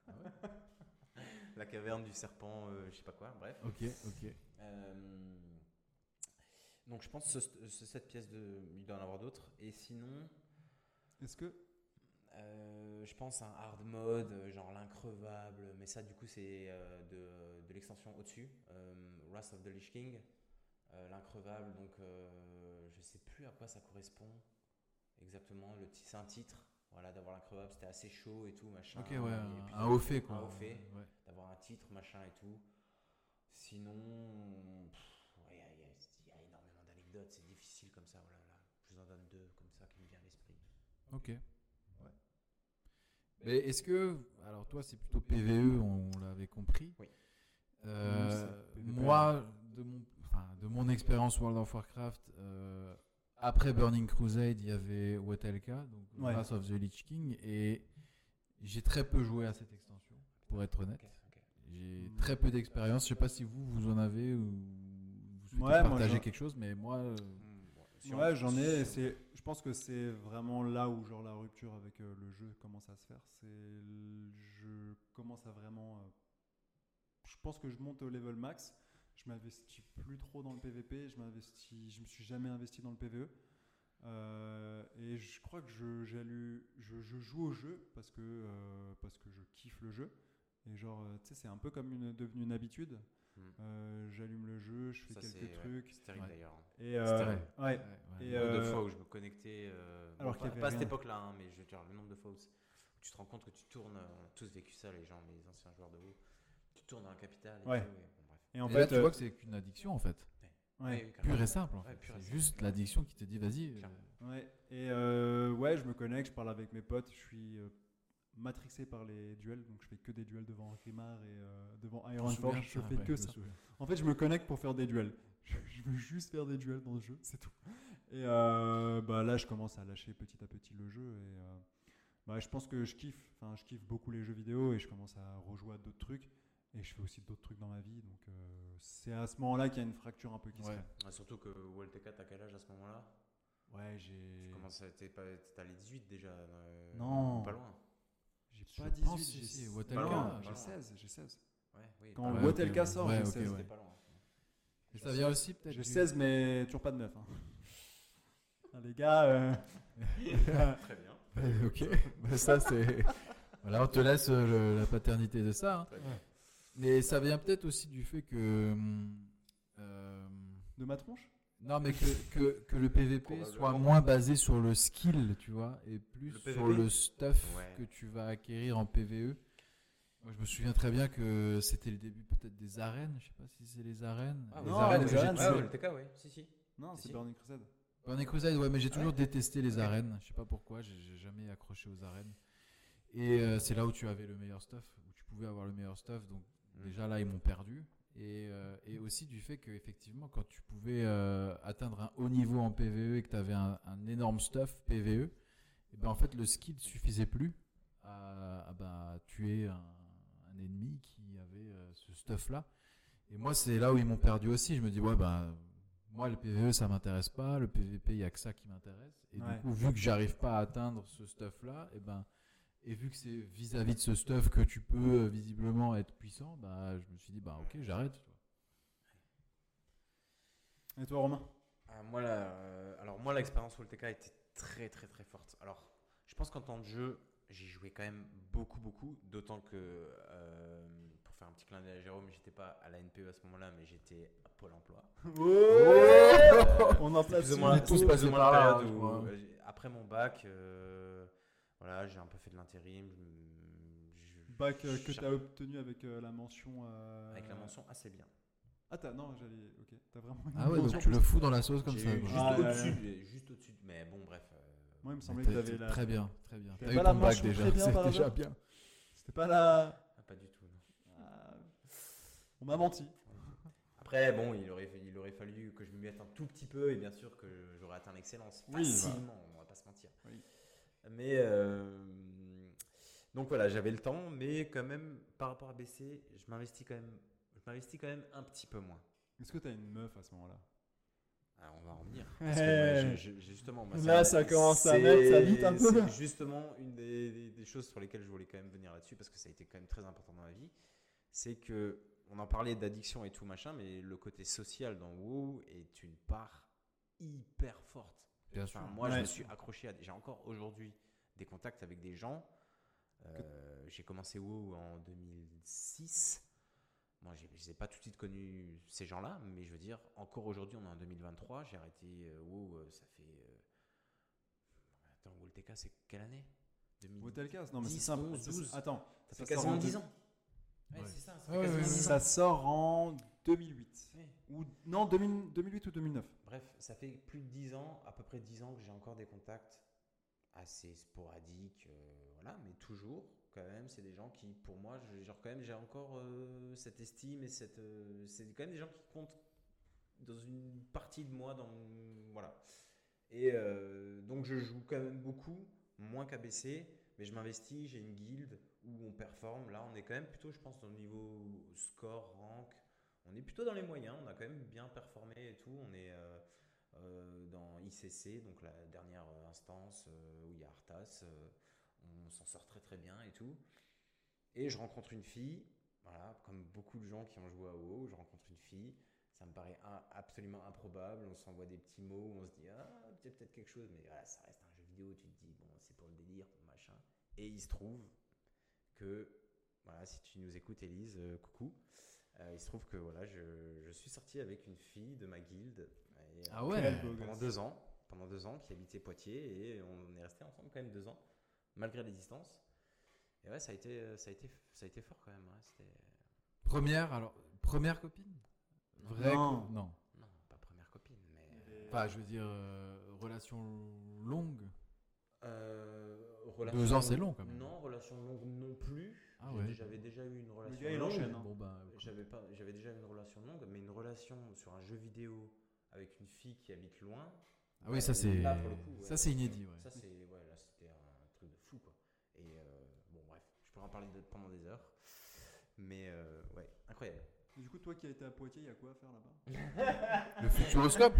la caverne du serpent, euh, je sais pas quoi, bref. Ok, ok. Euh, donc je pense que ce- ce- cette pièce de, il doit en avoir d'autres. Et sinon, Est-ce que euh, je pense à un hard mode, euh, genre l'increvable, mais ça du coup c'est euh, de, de l'extension au-dessus, euh, Wrath of the Lich King, l'increvable. Donc je sais plus à quoi ça correspond exactement. Le c'est un titre, voilà, d'avoir l'increvable, c'était assez chaud et tout machin. Ok, ouais, Et un, puis, un haut fait quoi. Un haut fait. Ouais. d'avoir un titre, machin et tout. Sinon, ouais, il y, a- y y énormément d'anecdotes, c'est difficile comme ça. Voilà, là. Je vous en donne deux comme ça qui me vient à l'esprit. Ok. Mais est-ce que, alors toi c'est plutôt PVE, on, on l'avait compris. Oui. Euh, PVP. moi, de mon, enfin, de mon expérience World of Warcraft, euh, après Burning Crusade, il y avait Watelka, donc Ouais. Wrath of the Lich King, et j'ai très peu joué à cette extension, pour être honnête. J'ai très peu d'expérience. Je sais pas si vous, vous en avez ou vous souhaitez Ouais, moi, partager j'en- quelque chose, mais moi, euh, Ouais, j'en ai. C'est, je pense que c'est vraiment là où genre la rupture avec euh, le jeu commence à se faire. C'est, je commence à vraiment. euh, je pense que je monte au level max. Je m'investis plus trop dans le PVP. Je m'investis. Je me suis jamais investi dans le PVE. Euh, et je crois que je, j'ai lu- je, joue au jeu parce que parce que je kiffe le jeu. Et genre, tu sais, c'est un peu comme une, devenu une habitude. Hmm. Euh, j'allume le jeu, je fais Ça, quelques trucs. C'est terrible Ouais. d'ailleurs. Et euh, ouais. Et, Le nombre de euh, fois où je me connectais. euh, alors bon, pas, avait pas à cette époque-là, hein, mais je veux dire, le nombre de fois où, tu te rends compte que tu tournes. On a tous vécu ça, les gens, les anciens joueurs de WoW. Tu tournes dans la capitale et Ouais. tout. et bon, bref. Et en Et fait, là, tu euh, vois que c'est qu'une addiction en fait. ouais. Pure et simple en Ouais, fait. pure et c'est juste l'addiction qui te dit vas-y. euh. Ouais, et euh, ouais, je me connecte, je parle avec mes potes, je suis euh, matrixé par les duels, donc je fais que des duels devant Grimard et euh, devant Ironforge, souviens je fais que ça. En fait, je me connecte pour faire des duels. Je, je veux juste faire des duels dans ce jeu, c'est tout. Et euh, bah là, je commence à lâcher petit à petit le jeu et euh, bah, je pense que je kiffe, enfin, je kiffe beaucoup les jeux vidéo et je commence à rejouer à d'autres trucs. Et je fais aussi d'autres trucs dans ma vie, donc euh, c'est à ce moment-là qu'il y a une fracture un peu qui se Ouais. crée. Ouais, surtout que WLTK, t'as quel âge à ce moment-là? Ouais, Tu j'ai. commences à. T'es pas- t'as les 18 déjà euh, Non. Pas loin. J'ai pas 18, pense, si, j'ai si, j'ai Watelka, Pas loin, j'ai pas 16, j'ai 16. Ouais, oui. Quand Ouais. Watelka ok, ouais. sort, Ouais, j'ai ok, 16. ouais. Pas loin. Et ça vient aussi peut-être. J'ai du- 16, mais toujours pas de meuf. hein. Ah, les gars, euh, Très bien. Ok, Bah, ça c'est. Voilà, on te laisse euh, le- la paternité de ça. hein. Mais ça vient peut-être aussi du fait que. hum, euh, de ma tronche non, mais que, que, que le PVP soit moins basé sur le skill, tu vois, et plus Le sur le stuff Ouais. que tu vas acquérir en PVE. Moi, je me souviens très bien que c'était le début peut-être des arènes. Je sais pas si c'est les arènes. Ah, les non, arènes les arènes, Ouais, toujours- WLTK, ouais. Si, si. Non, Si, c'est si. Burning Crusade. Burning Crusade, ouais, mais j'ai toujours Ouais. détesté les Ok. arènes. Je sais pas pourquoi, j'ai j'ai jamais accroché aux arènes. Et euh, c'est là où tu avais le meilleur stuff, où tu pouvais avoir le meilleur stuff. Donc Mm. déjà là, ils m'ont perdu. Et, euh, et aussi du fait que effectivement quand tu pouvais euh, atteindre un haut niveau en PVE et que tu avais un, un énorme stuff PVE, et ben en fait le skill suffisait plus à, à, ben, tuer un, un ennemi qui avait euh, ce stuff là. Et moi c'est là où ils m'ont perdu aussi. Je me dis ouais ben moi le PVE ça m'intéresse pas, le PVP il y a que ça qui m'intéresse. Et Ouais. du coup vu que j'arrive pas à atteindre ce stuff là, et ben et vu que c'est vis-à-vis de ce stuff que tu peux euh, visiblement être puissant, bah, je me suis dit, bah ok, j'arrête. Et toi, Romain? Ah, moi, la- euh, alors moi, l'expérience sur le TK était très très très forte. Alors, je pense qu'en temps de jeu, j'ai joué quand même beaucoup beaucoup, d'autant que euh, pour faire un petit clin d'œil à Jérôme, j'étais pas à la NPE à ce moment-là, mais j'étais à Pôle Emploi. On en place on est tous plus ou passés moins par la là, où, après mon bac, euh, voilà, j'ai un peu fait de l'intérim. je- Bac euh, que tu as obtenu avec euh, la mention. euh, Avec la mention assez bien. Ah, t'as, non, j'allais. Ok, t'as vraiment. une Ah ouais, donc tu le fous dans la sauce comme ça. eu juste Ah, ouais, au-dessus, ouais. de- juste au-dessus. de- Mais bon, bref. euh, Moi, il me Mais semblait que t'avais la. Très bien, très bien. T'as eu ton bac déjà, c'est déjà bien. C'était pas la. ah, pas du tout. non. Ah, On m'a menti. Après, bon, il aurait, il aurait fallu que je me mette un tout petit peu et bien sûr que j'aurais atteint l'excellence. Oui, Facilement, on va pas se mentir. Oui. Mais euh, donc voilà, j'avais le temps, mais quand même, par rapport à BC, je m'investis quand même, je m'investis quand même un petit peu moins. Est-ce que t'as une meuf à ce moment-là? Alors, on va en venir. Parce que moi, je- je- justement, moi, Là, ça commence à mettre ça vite un peu. C'est justement une des, des- des choses sur lesquelles je voulais quand même venir là-dessus parce que ça a été quand même très important dans ma vie. C'est que on en parlait d'addiction et tout machin, mais le côté social dans WoW est une part hyper forte. Bien sûr. Enfin, moi, je Ouais. me suis accroché à. J'ai encore aujourd'hui des contacts avec des gens. Euh, J'ai commencé WoW en 2006. Moi, je n'ai pas tout de suite connu ces gens-là, mais je veux dire, encore aujourd'hui, on est en 2023. J'ai arrêté euh, WoW, euh, ça fait. euh, Attends, WoW TK, c'est quelle année? 2000 Hotelcast Non, mais c'est 10, simple. 11, C'est- 12. Attends, Ça ça fait quasiment en 10 deux- ans. Ouais, Ouais. c'est ça, ça fait Ouais, ouais, quasiment ouais, 10 ans. Ça sort en 2008. Ou, non, 2000 2008 ou 2009. Bref, ça fait plus de 10 ans, à peu près 10 ans que j'ai encore des contacts assez sporadiques, euh, voilà, mais toujours, quand même, c'est des gens qui, pour moi, genre quand même, j'ai encore euh, cette estime et cette, euh, c'est quand même des gens qui comptent dans une partie de moi, dans voilà. Et donc je joue quand même beaucoup, moins qu'ABC, mais je m'investis, j'ai une guilde où on performe. Là, on est quand même plutôt, je pense, dans le niveau score, rank. On est plutôt dans les moyens, on a quand même bien performé et tout. On est euh, euh, dans ICC, donc la dernière euh, instance où il y a Arthas. on s'en sort très très bien et tout. Et je rencontre une fille, voilà, comme beaucoup de gens qui ont joué à WoW, je rencontre une fille. Ça me paraît absolument improbable. On s'envoie des petits mots, on se dit ah peut-être quelque chose, mais ça reste un jeu vidéo. Tu te dis bon c'est pour le délire, machin. Et il se trouve que voilà, si tu nous écoutes, Élise, euh, coucou. Euh, il se trouve que voilà, je, je suis sorti avec une fille de ma guilde. et, Ah euh, ouais. Beau pendant gosse. deux ans, pendant deux ans, qui habitait Poitiers et on est resté ensemble quand même deux ans, malgré les distances. Et ouais, ça a été, ça a été, ça a été fort quand même. ouais, Première, alors, première copine? Vraie Non. co- non. non, pas première copine, mais Enfin, je veux dire, euh, relation longue? euh, Deux ans, c'est long, quand même. Non, relation longue non plus. Ah ouais. J'avais déjà eu une relation gars, il longue. enchaîne, hein. Bon, bah, J'avais pas, j'avais déjà une relation longue, mais une relation sur un jeu vidéo avec une fille qui habite loin. Ah oui, ça c'est Là, pour le coup, ouais. ça c'est inédit, ouais. Ça c'est, ouais, là c'était un truc de fou quoi. Et euh, bon bref, je pourrais en parler de- pendant des heures, mais euh, ouais, incroyable. Et du coup, toi qui as été à Poitiers, il y a quoi à faire là-bas? Le futuroscope.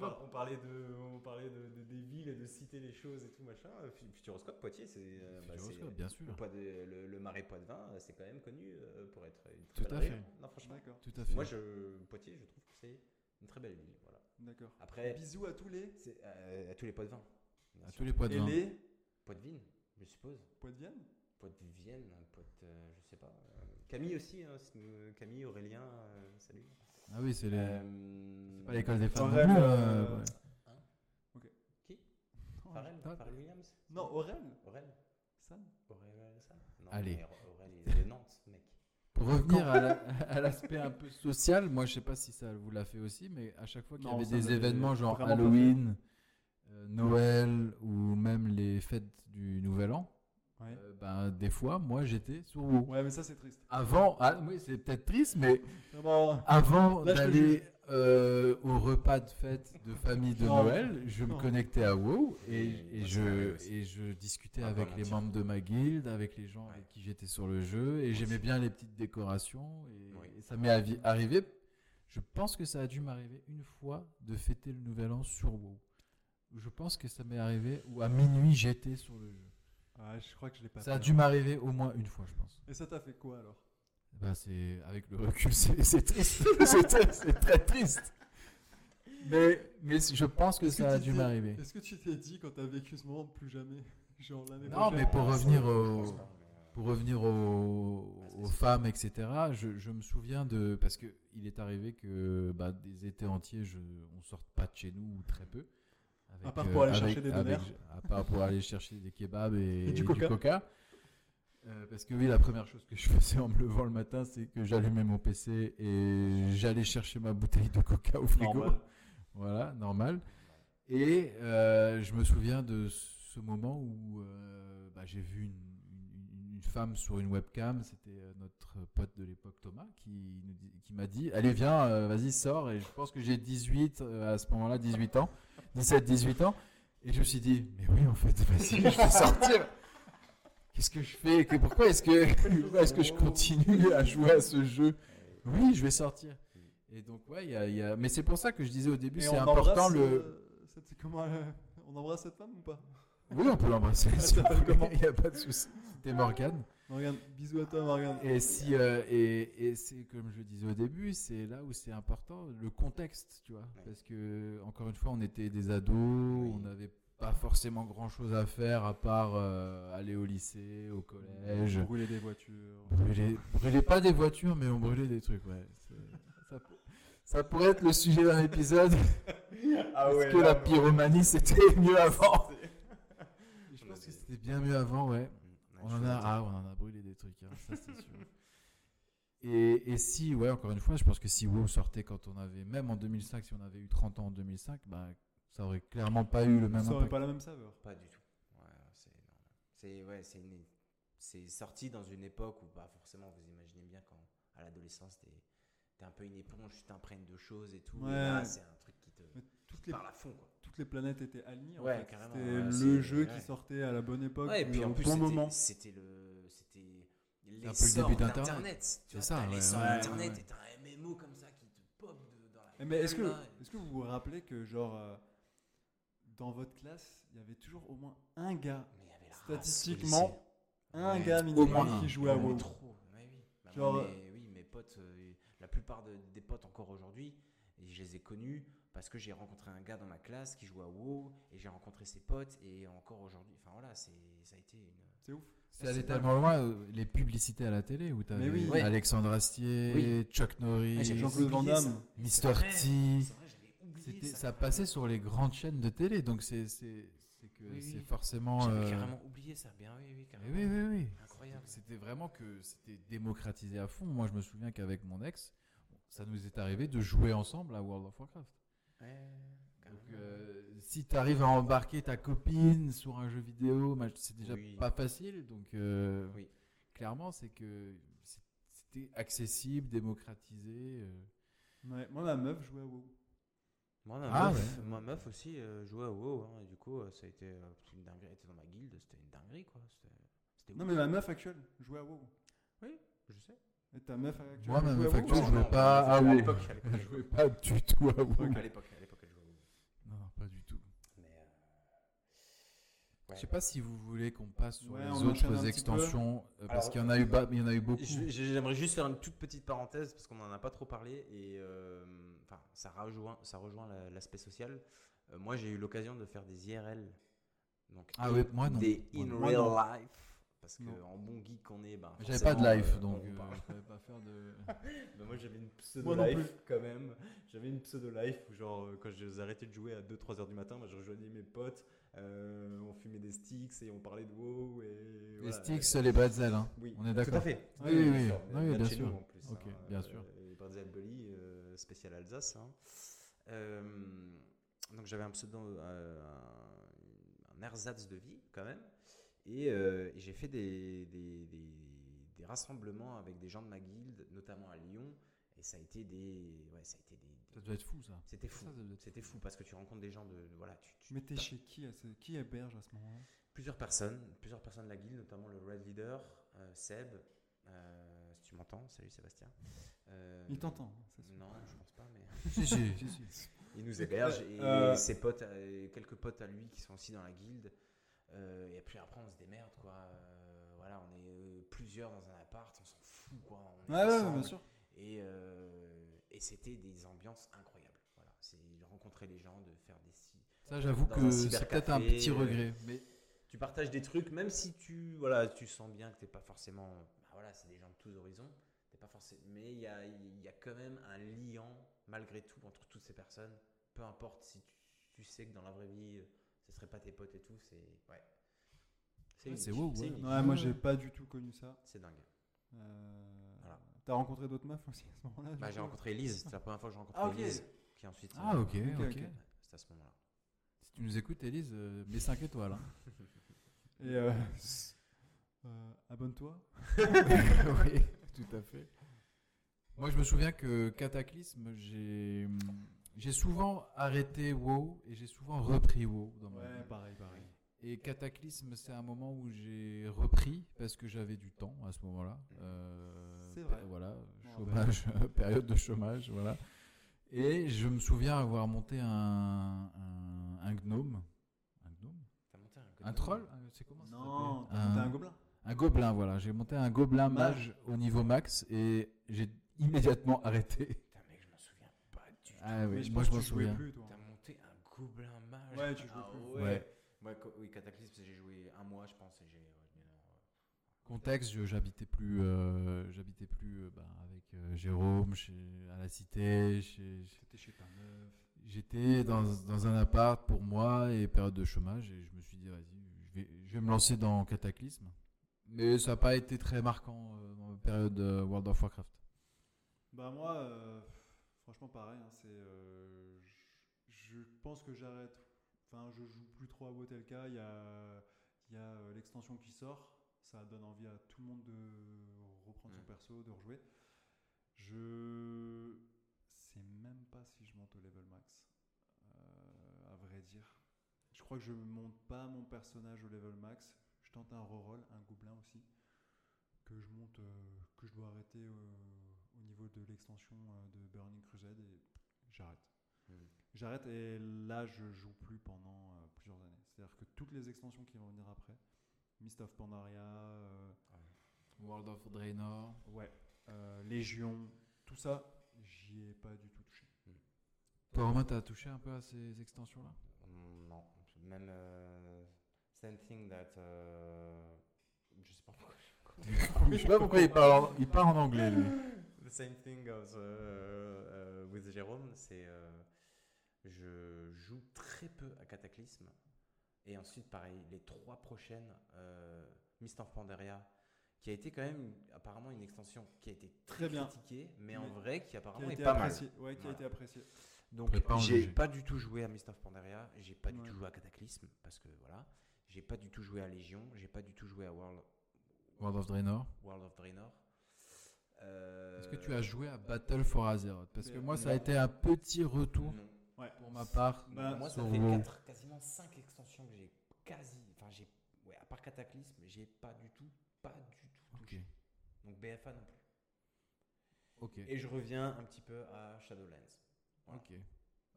Par- on parlait de, on parlait de, de- des villes et de citer les choses et tout machin. Euh, Fu- Futuroscope Poitiers, c'est, euh, bah, c'est- bien sûr. le, Poit- le, le marais Poitevin, euh, c'est quand même connu euh, pour être une très Tout belle à région. fait. Non franchement. D'accord. Tout à fait. Moi je Poitiers, je trouve que c'est une très belle ville. Voilà. D'accord. Après, Bisous à tous les. c'est, euh, à tous les Poitevins. bien à sûr. tous les de Et vin. les Poitevin, je suppose. Poids de Vienne Pote de Vienne, pote, euh, je sais pas. Camille aussi, hein, c'est, Camille, Aurélien, euh, salut. Ah oui, c'est les... Euh, pas l'école des femmes. Aurel, non plus, euh, euh, ouais. Qui? Oh, Pharrell Ah. Pharrell Williams? Non, Aurel Aurel Sam Aurel, ça Non, Allez. mais Aurel, il est de Nantes, mec. Pour revenir à la- à l'aspect un peu social, moi je sais pas si ça vous l'a fait aussi, mais à chaque fois qu'il y Non, avait des événements genre Halloween, euh, Noël ou même les fêtes du Nouvel An, Ouais. euh, ben, des fois, moi, j'étais sur WoW. Ouais, mais ça, c'est triste. Avant, ah, oui, c'est peut-être triste, mais avant d'aller euh, au repas de fête de famille de Non. Noël, je me connectais à WoW et, je, et je discutais avec les membres de ma guilde, avec les gens Ouais. avec qui j'étais sur le jeu et j'aimais bien les petites décorations et, Oui. et ça m'est arrivé. Je pense que ça a dû m'arriver une fois de fêter le nouvel an sur WoW. Je pense que ça m'est arrivé où à minuit j'étais sur le jeu. Ah, je crois que je l'ai pas Ça a fait. dû m'arriver au moins une fois, je pense. Et ça t'a fait quoi alors? Bah, c'est avec le recul, c'est c'est triste. c'est très, c'est très triste. Mais, mais je pense que Est-ce ça a tu dû t'es- m'arriver. Est-ce que tu t'es dit quand t'as vécu ce moment plus jamais Genre l'année Non, prochaine? mais pour revenir au, euh, pour revenir aux, aux femmes, etc. Je, je me souviens de parce que il est arrivé que bah, des étés entiers, je, on sorte pas de chez nous ou très peu. Avec, À part pour aller avec- chercher des donuts. À part pour aller chercher des kebabs et, Et du et coca. Euh, parce que oui, la première chose que je faisais en me levant le matin, c'est que j'allumais mon PC et j'allais chercher ma bouteille de coca au frigo. Normal. Voilà, normal. Et euh, je me souviens de ce moment où euh, bah, j'ai vu une femme sur une webcam, c'était euh, notre pote de l'époque Thomas, qui, nous dit- qui m'a dit Allez, viens, euh, vas-y, sors. Et je pense que j'ai 18, euh, à ce moment-là, 18 ans, 17, 18 ans. Et je me suis dit Mais oui, en fait, vas-y, je vais sortir. Qu'est-ce que je fais? Que- Pourquoi est-ce que, est-ce que je continue à jouer à ce jeu? Oui, je vais sortir. Et donc, ouais, y a, y a- mais c'est pour ça que je disais au début, c'est important le. cette- comment, on embrasse cette femme ou pas? Oui, on peut l'embrasser. Il n'y a pas de souci. C'était Morgane. Morgane, bisous à toi Morgane. Et, si, euh, et, et c'est comme je le disais au début, c'est là où c'est important, le contexte, tu vois. Ouais. Parce que, encore une fois, on était des ados, on n'avait pas forcément grand chose à faire à part euh, aller au lycée, au collège. Brûler des voitures. Brûler, brûler pas des voitures, mais on brûlait des trucs, ouais. Ça, pour- ça pourrait être le sujet d'un épisode. Ah Est-ce ouais, que là, la pyromanie c'était mieux avant Je On pense a que des- c'était bien mieux avant, ouais. On a On des en a, ah, on en a brûlé des trucs, hein, ça c'est sûr. Et, et si, ouais, encore une fois, je pense que si WoW sortait quand on avait, même en 2005, si on avait eu 30 ans en 2005, bah, ça aurait clairement pas eu le même Ça aurait impact. pas la même saveur. Pas du tout. Ouais, c'est ouais, c'est une- c'est sorti dans une époque où bah forcément vous imaginez bien quand à l'adolescence t'es es un peu une éponge, tu t'imprègnes de choses et tout. Ouais. Et là, c'est un truc qui te les, parle à fond quoi. Toutes les planètes étaient alignées. en Ouais, fait. carrément, C'était ouais, le jeu ouais. qui sortait à la bonne époque, Ouais, et puis au en plus bon c'était- moment. c'était le c'était un peu le l'essor début d'Internet. C'est vois, ça, l'essor ouais, d'Internet t'as un MMO comme ça qui te pop de- dans la Eh, Mais est-ce que, est-ce que vous vous rappelez que genre euh, dans votre classe, il y avait toujours au moins un gars, Mais il y avait la race au statistiquement, un Ouais. gars Au minimum qui jouait à WoW. trop, oui. Bah, Genre, mes- oui, mes potes, euh, la plupart de- des potes encore aujourd'hui, je les ai connus parce que j'ai rencontré un gars dans ma classe qui jouait à WoW et j'ai rencontré ses potes et encore aujourd'hui. Enfin voilà, c'est ça a été une. C'est ouf. C'est allé tellement loin, euh, les publicités à la télé où t'avais oui. Ouais. Alexandre Astier, Oui. Chuck Norris, Ah, Jean-Claude Van Damme. vrai, T. C'était, ça. ça passait sur les grandes chaînes de télé, donc c'est, c'est, c'est que Oui, oui. c'est forcément. J'avais euh, carrément oublié ça. Bien oui, oui, carrément. oui, oui, oui. Incroyable. C'était vraiment que c'était démocratisé à fond. Moi, je me souviens qu'avec mon ex, ça nous est arrivé de jouer ensemble à World of Warcraft. Ouais, Donc, carrément. euh, si tu arrives à embarquer ta copine sur un jeu vidéo, bah, c'est déjà Oui. pas facile. Donc, euh, Oui. clairement, c'est que c'était accessible, démocratisé. euh. Ouais, moi, ma meuf jouait à WoW. Moi, ma, Ah, meuf, ouais. ma meuf aussi euh, jouait à WoW hein, et du coup ça a été euh, une dinguerie. Elle était dans ma guilde, c'était une dinguerie quoi. C'était Non, mais ma meuf actuelle jouait à WoW. je sais. Et ta meuf actuelle Moi, ma meuf actuelle, je jouais pas à à WoW. Je elle jouais jouait pas du tout à WoW. À l'époque, à l'époque, elle jouait à WoW. Non, pas du tout. Mais euh, Je sais pas si vous voulez qu'on passe sur Ouais, les autres extensions, euh, parce qu'il y en a eu, il y en a eu beaucoup. Je- je- J'aimerais juste faire une toute petite parenthèse parce qu'on n'en a pas trop parlé et euh, enfin ça rejoint ça rejoint la- l'aspect social. Euh, moi j'ai eu l'occasion de faire des IRL donc Ah ouais, moi non. des in. Moi real non. life parce que Non. en bon geek qu'on est ben, J'avais pas de life, euh, donc on euh, je pouvais pas faire de. Ben, moi j'avais une pseudo life quand même. J'avais une pseudo life où genre euh, quand j'ai arrêté de jouer à 2-3 heures du matin, moi, je rejoignais mes potes, euh, on fumait des sticks et on parlait de WoW et Les voilà. sticks, les bretzels, hein. Oui, On est Tout à d'accord. fait. Oui, oui, oui. Bien sûr. nous, en plus, Ok, hein. bien Euh, sûr. Les Bretzel Bully, euh, spécial Alsace. hein. Euh, donc j'avais un pseudo, euh, un, un ersatz de vie quand même. Et, euh, et j'ai fait des, des, des- des rassemblements avec des gens de ma guilde, notamment à Lyon. Et ça a été des. Ouais, ça a été des. Ça doit être fou ça. C'était fou. C'était fou parce que tu rencontres des gens de. de- Voilà, tu, tu- Mais t'es chez qui Qui héberge à ce moment-là? Plusieurs personnes, plusieurs personnes de la guilde, notamment le Red Leader, euh, Seb. euh, si tu m'entends, salut Sébastien. Euh, Il t'entend. hein. Non, je pense pas, mais. si, si, si, si. Il nous héberge et ses potes, quelques potes à lui qui sont aussi dans la guilde. Euh, et puis après, on se démerde, quoi. Euh, voilà, on est euh, plusieurs dans un appart, on s'en fout, quoi. On est Ouais, bien sûr. Et, euh, et c'était des ambiances incroyables. Voilà, c'est de rencontrer les gens, de faire des si. Ça, j'avoue que c'est peut-être un petit regret. Mais Tu partages des trucs, même si tu, voilà, tu sens bien que t'es pas forcément. bah voilà, c'est des gens de tous horizons. T'es pas forcément. Mais il y a, il y a quand même un liant, malgré tout, entre toutes ces personnes. Peu importe si tu, tu sais que dans la vraie vie, ce serait pas tes potes et tout, c'est. Ouais. C'est Ouais, c'est wow, ouais. moi j'ai pas du tout connu ça. C'est dingue. Euh, Voilà. T'as rencontré d'autres meufs aussi à ce moment-là Bah, j'ai rencontré Elise, c'est la première fois que j'ai rencontré Ah. Qui ensuite. Ah, euh, ok, ok, ok. C'était à ce moment-là. Si tu nous écoutes, Elise, euh, mets 5 étoiles. hein. Et euh, euh, abonne-toi. oui, tout à fait. Moi, je me souviens que Cataclysme, j'ai j'ai souvent arrêté WoW et j'ai souvent repris WoW dans ma vie. pareil, pareil. Et Cataclysme, c'est un moment où j'ai repris parce que j'avais du temps à ce moment-là. Euh, C'est vrai. Voilà, chômage, période de chômage, voilà. Et je me souviens avoir monté un, un, un gnome. Un gnome? T'as monté un. Un troll? Un- C'est comment ça Non, s'appelait t'as monté un, un gobelin. un gobelin, voilà. J'ai monté un gobelin mage au niveau max et j'ai immédiatement arrêté. Putain, mec, je m'en souviens pas du tout. Ah Mais oui, je moi je m'en souviens. plus, toi. T'as monté un gobelin mage. Ouais, tu jouais Ah plus. Ouais. Ouais. Oui, Cataclysme, j'ai joué un mois, je pense, et j'ai. ouais, mais non, ouais. Contexte, j'habitais plus, euh, j'habitais plus euh, bah, avec euh, Jérôme chez, à la cité. chez- chez- T'étais chez ta meuf. J'étais dans, dans un appart pour moi et période de chômage et je me suis dit vas-y, je vais, je vais me lancer dans Cataclysme. Mais ça n'a pas été très marquant euh, dans ma période euh, World of Warcraft. Bah moi, euh, franchement pareil, hein, c'est, euh, je, pense que j'arrête. Enfin, je joue plus trop à WoTLK. Il y a, y a euh, l'extension qui sort. Ça donne envie à tout le monde de reprendre son Mm. perso, de rejouer. Je sais même pas si je monte au level max, euh, à vrai dire. Je crois que je monte pas mon personnage au level max. Je tente un reroll, un gobelin aussi, que je monte, euh, que je dois arrêter niveau de l'extension euh, de Burning Crusade et j'arrête. Hmm. J'arrête et là je joue plus pendant euh, plusieurs années. C'est-à-dire que toutes les extensions qui vont venir après, Mist of Pandaria, euh, World of Draenor. ouais, euh, Légion, tout ça, j'y ai pas du tout touché. Toi Romain, t'as touché un peu à ces extensions-là? Mm, Non, même. euh, same thing that. euh, je sais pas pourquoi. Je sais pas pourquoi il parle en, il parle en anglais lui. The same thing as uh, uh, with Jérôme, c'est euh, je joue très peu à Cataclysme et ensuite pareil les trois prochaines euh, Mist of Pandaria qui a été quand même apparemment une extension qui a été très, Très bien. critiquée mais, en vrai qui apparemment a est été pas mal. Ouais, qui a été apprécié. Donc j'ai pas du tout joué à Mist of Pandaria, j'ai pas du tout joué à Cataclysme parce que voilà, j'ai pas du tout joué à Légion, j'ai pas du tout joué à World, World of Draenor. World of Draenor. Euh, Est-ce que tu as joué à Battle for Azeroth Parce que moi, ça a été un petit retour. Ouais. pour ma part. Bah, moi, ça fait WoW. quatre- quasiment 5 extensions que j'ai quasi. Enfin, j'ai. Ouais, à part Cataclysme, j'ai pas du tout, pas du tout touché. Donc BFA non plus. Ok. Et je reviens un petit peu à Shadowlands. Voilà. Ok.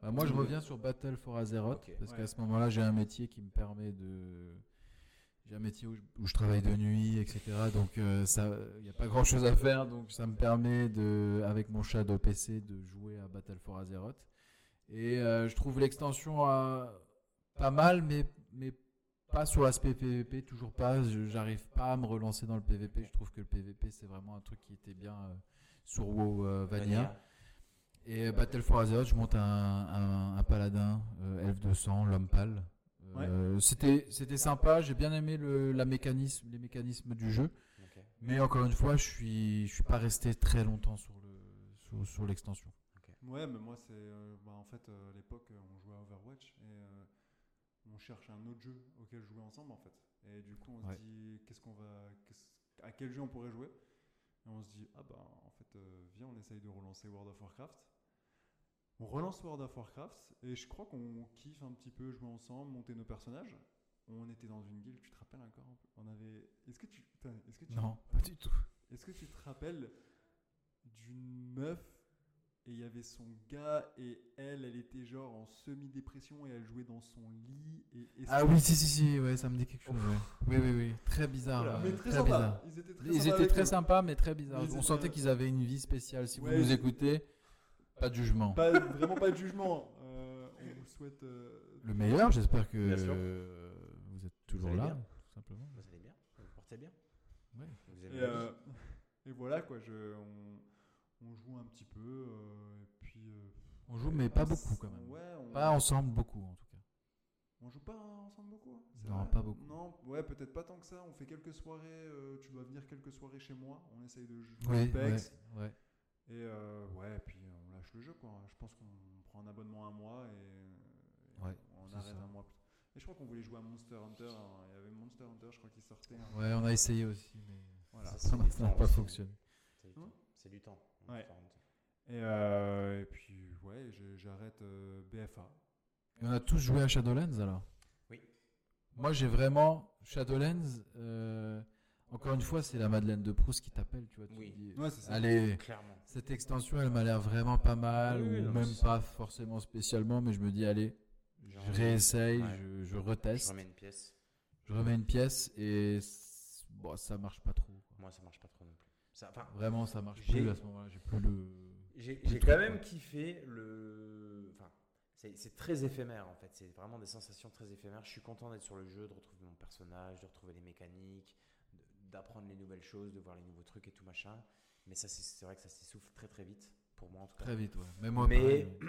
Bah, moi, je reviens sur Battle for Azeroth parce Ouais. qu'à ce moment-là, j'ai un métier qui me permet de. J'ai un métier où je, où je travaille de nuit, etc. Donc, euh, ça, il n'y a pas grand-chose à faire. Donc, ça me permet de, avec mon Shadow PC, de jouer à Battle for Azeroth. Et euh, je trouve l'extension euh, pas mal, mais mais pas sur l'aspect PVP, toujours pas. J'arrive pas à me relancer dans le PVP. Je trouve que le PVP, c'est vraiment un truc qui était bien euh, sur WoW Vanilla. Et Battle for Azeroth, je monte un, un, un paladin, de sang, l'homme pâle. Euh, C'était c'était sympa, j'ai bien aimé le, la mécanisme, les mécanismes du jeu. Mais encore une fois, je suis, je suis pas resté très longtemps sur le sur, sur l'extension. Ouais, mais moi, c'est. euh, bah, en fait, euh, à l'époque, on jouait à Overwatch et euh, on cherche un autre jeu auquel jouer ensemble en fait. Et du coup, on Ouais. se dit qu'est-ce qu'on va, qu'est-ce- à quel jeu on pourrait jouer? Et on se dit ah bah en fait euh, viens on essaye de relancer World of Warcraft. On relance World of Warcraft et je crois qu'on kiffe un petit peu jouer ensemble, monter nos personnages. On était dans une guilde, tu te rappelles encore un peu? On avait. Est-ce que tu. putain, Est-ce que tu. Non, pas du tout. Est-ce que tu te rappelles d'une meuf et il y avait son gars et elle, elle était genre en semi-dépression et elle jouait dans son lit et, et Ah oui, si, si, si, ouais, ça me dit quelque chose. ouais. Oui, oui, oui. Très bizarre. Voilà. Mais très, très sympa. bizarre. Ils étaient très Ils sympas étaient avec très nous. sympas, mais très bizarres. On sentait qu'ils avaient une vie spéciale. Si Ouais, vous nous écoutez, pas de jugement. Pas, vraiment pas de jugement. Euh, on vous souhaite. euh, Le meilleur, j'espère que euh, vous êtes toujours là, bien tout simplement. Vous allez bien Vous vous portez bien Ouais. Vous Et, avez euh, et voilà quoi, je, on, on joue un petit peu. euh, et puis. euh, On joue, mais pas beaucoup quand même. Ouais, on, Pas ensemble beaucoup en tout cas. on joue pas ensemble beaucoup hein, Non, vrai pas beaucoup. Non, ouais, peut-être pas tant que ça. On fait quelques soirées. euh, tu dois venir quelques soirées chez moi. On essaye de jouer Oui, au PEX. ouais, ouais. Et euh, ouais, puis lâche le jeu quoi. Je pense qu'on prend un abonnement un mois et, et Ouais, on arrête ça. un mois plus tard. Et je crois qu'on voulait jouer à Monster Hunter. hein. Il y avait Monster Hunter, je crois qu'il sortait. hein. Ouais, on a essayé aussi, mais Voilà. Ça, n'a pas aussi. fonctionné. C'est du Hein temps. C'est du temps. Ouais. Enfin, Et, euh, et puis ouais, j'arrête euh, BFA. Et on a tous joué à Shadowlands alors? Oui. Moi j'ai vraiment Shadowlands. euh, encore une fois, c'est la Madeleine de Proust qui t'appelle, tu vois. tu Oui. te dis, Ouais, c'est ça. Allez, Clairement. cette extension, elle m'a l'air vraiment pas mal, Oui, oui, ou non, même pas forcément spécialement, mais je me dis, allez, je réessaye, ouais. je, je Je reteste, remets une pièce. je remets une pièce et bon, ça marche pas trop. quoi. Moi, ça marche pas trop non plus. Ça, enfin, Vraiment, ça marche J'ai- plus à ce moment-là. J'ai plus le. J'ai Le j'ai truc, quand même quoi. kiffé le. Enfin, c'est c'est très éphémère en fait. C'est vraiment des sensations très éphémères. Je suis content d'être sur le jeu, de retrouver mon personnage, de retrouver les mécaniques, d'apprendre les nouvelles choses, de voir les nouveaux trucs et tout machin. Mais ça, c'est vrai que ça s'essouffle très très vite pour moi en tout cas. Très vite, ouais. Mais moi, mais, pareil.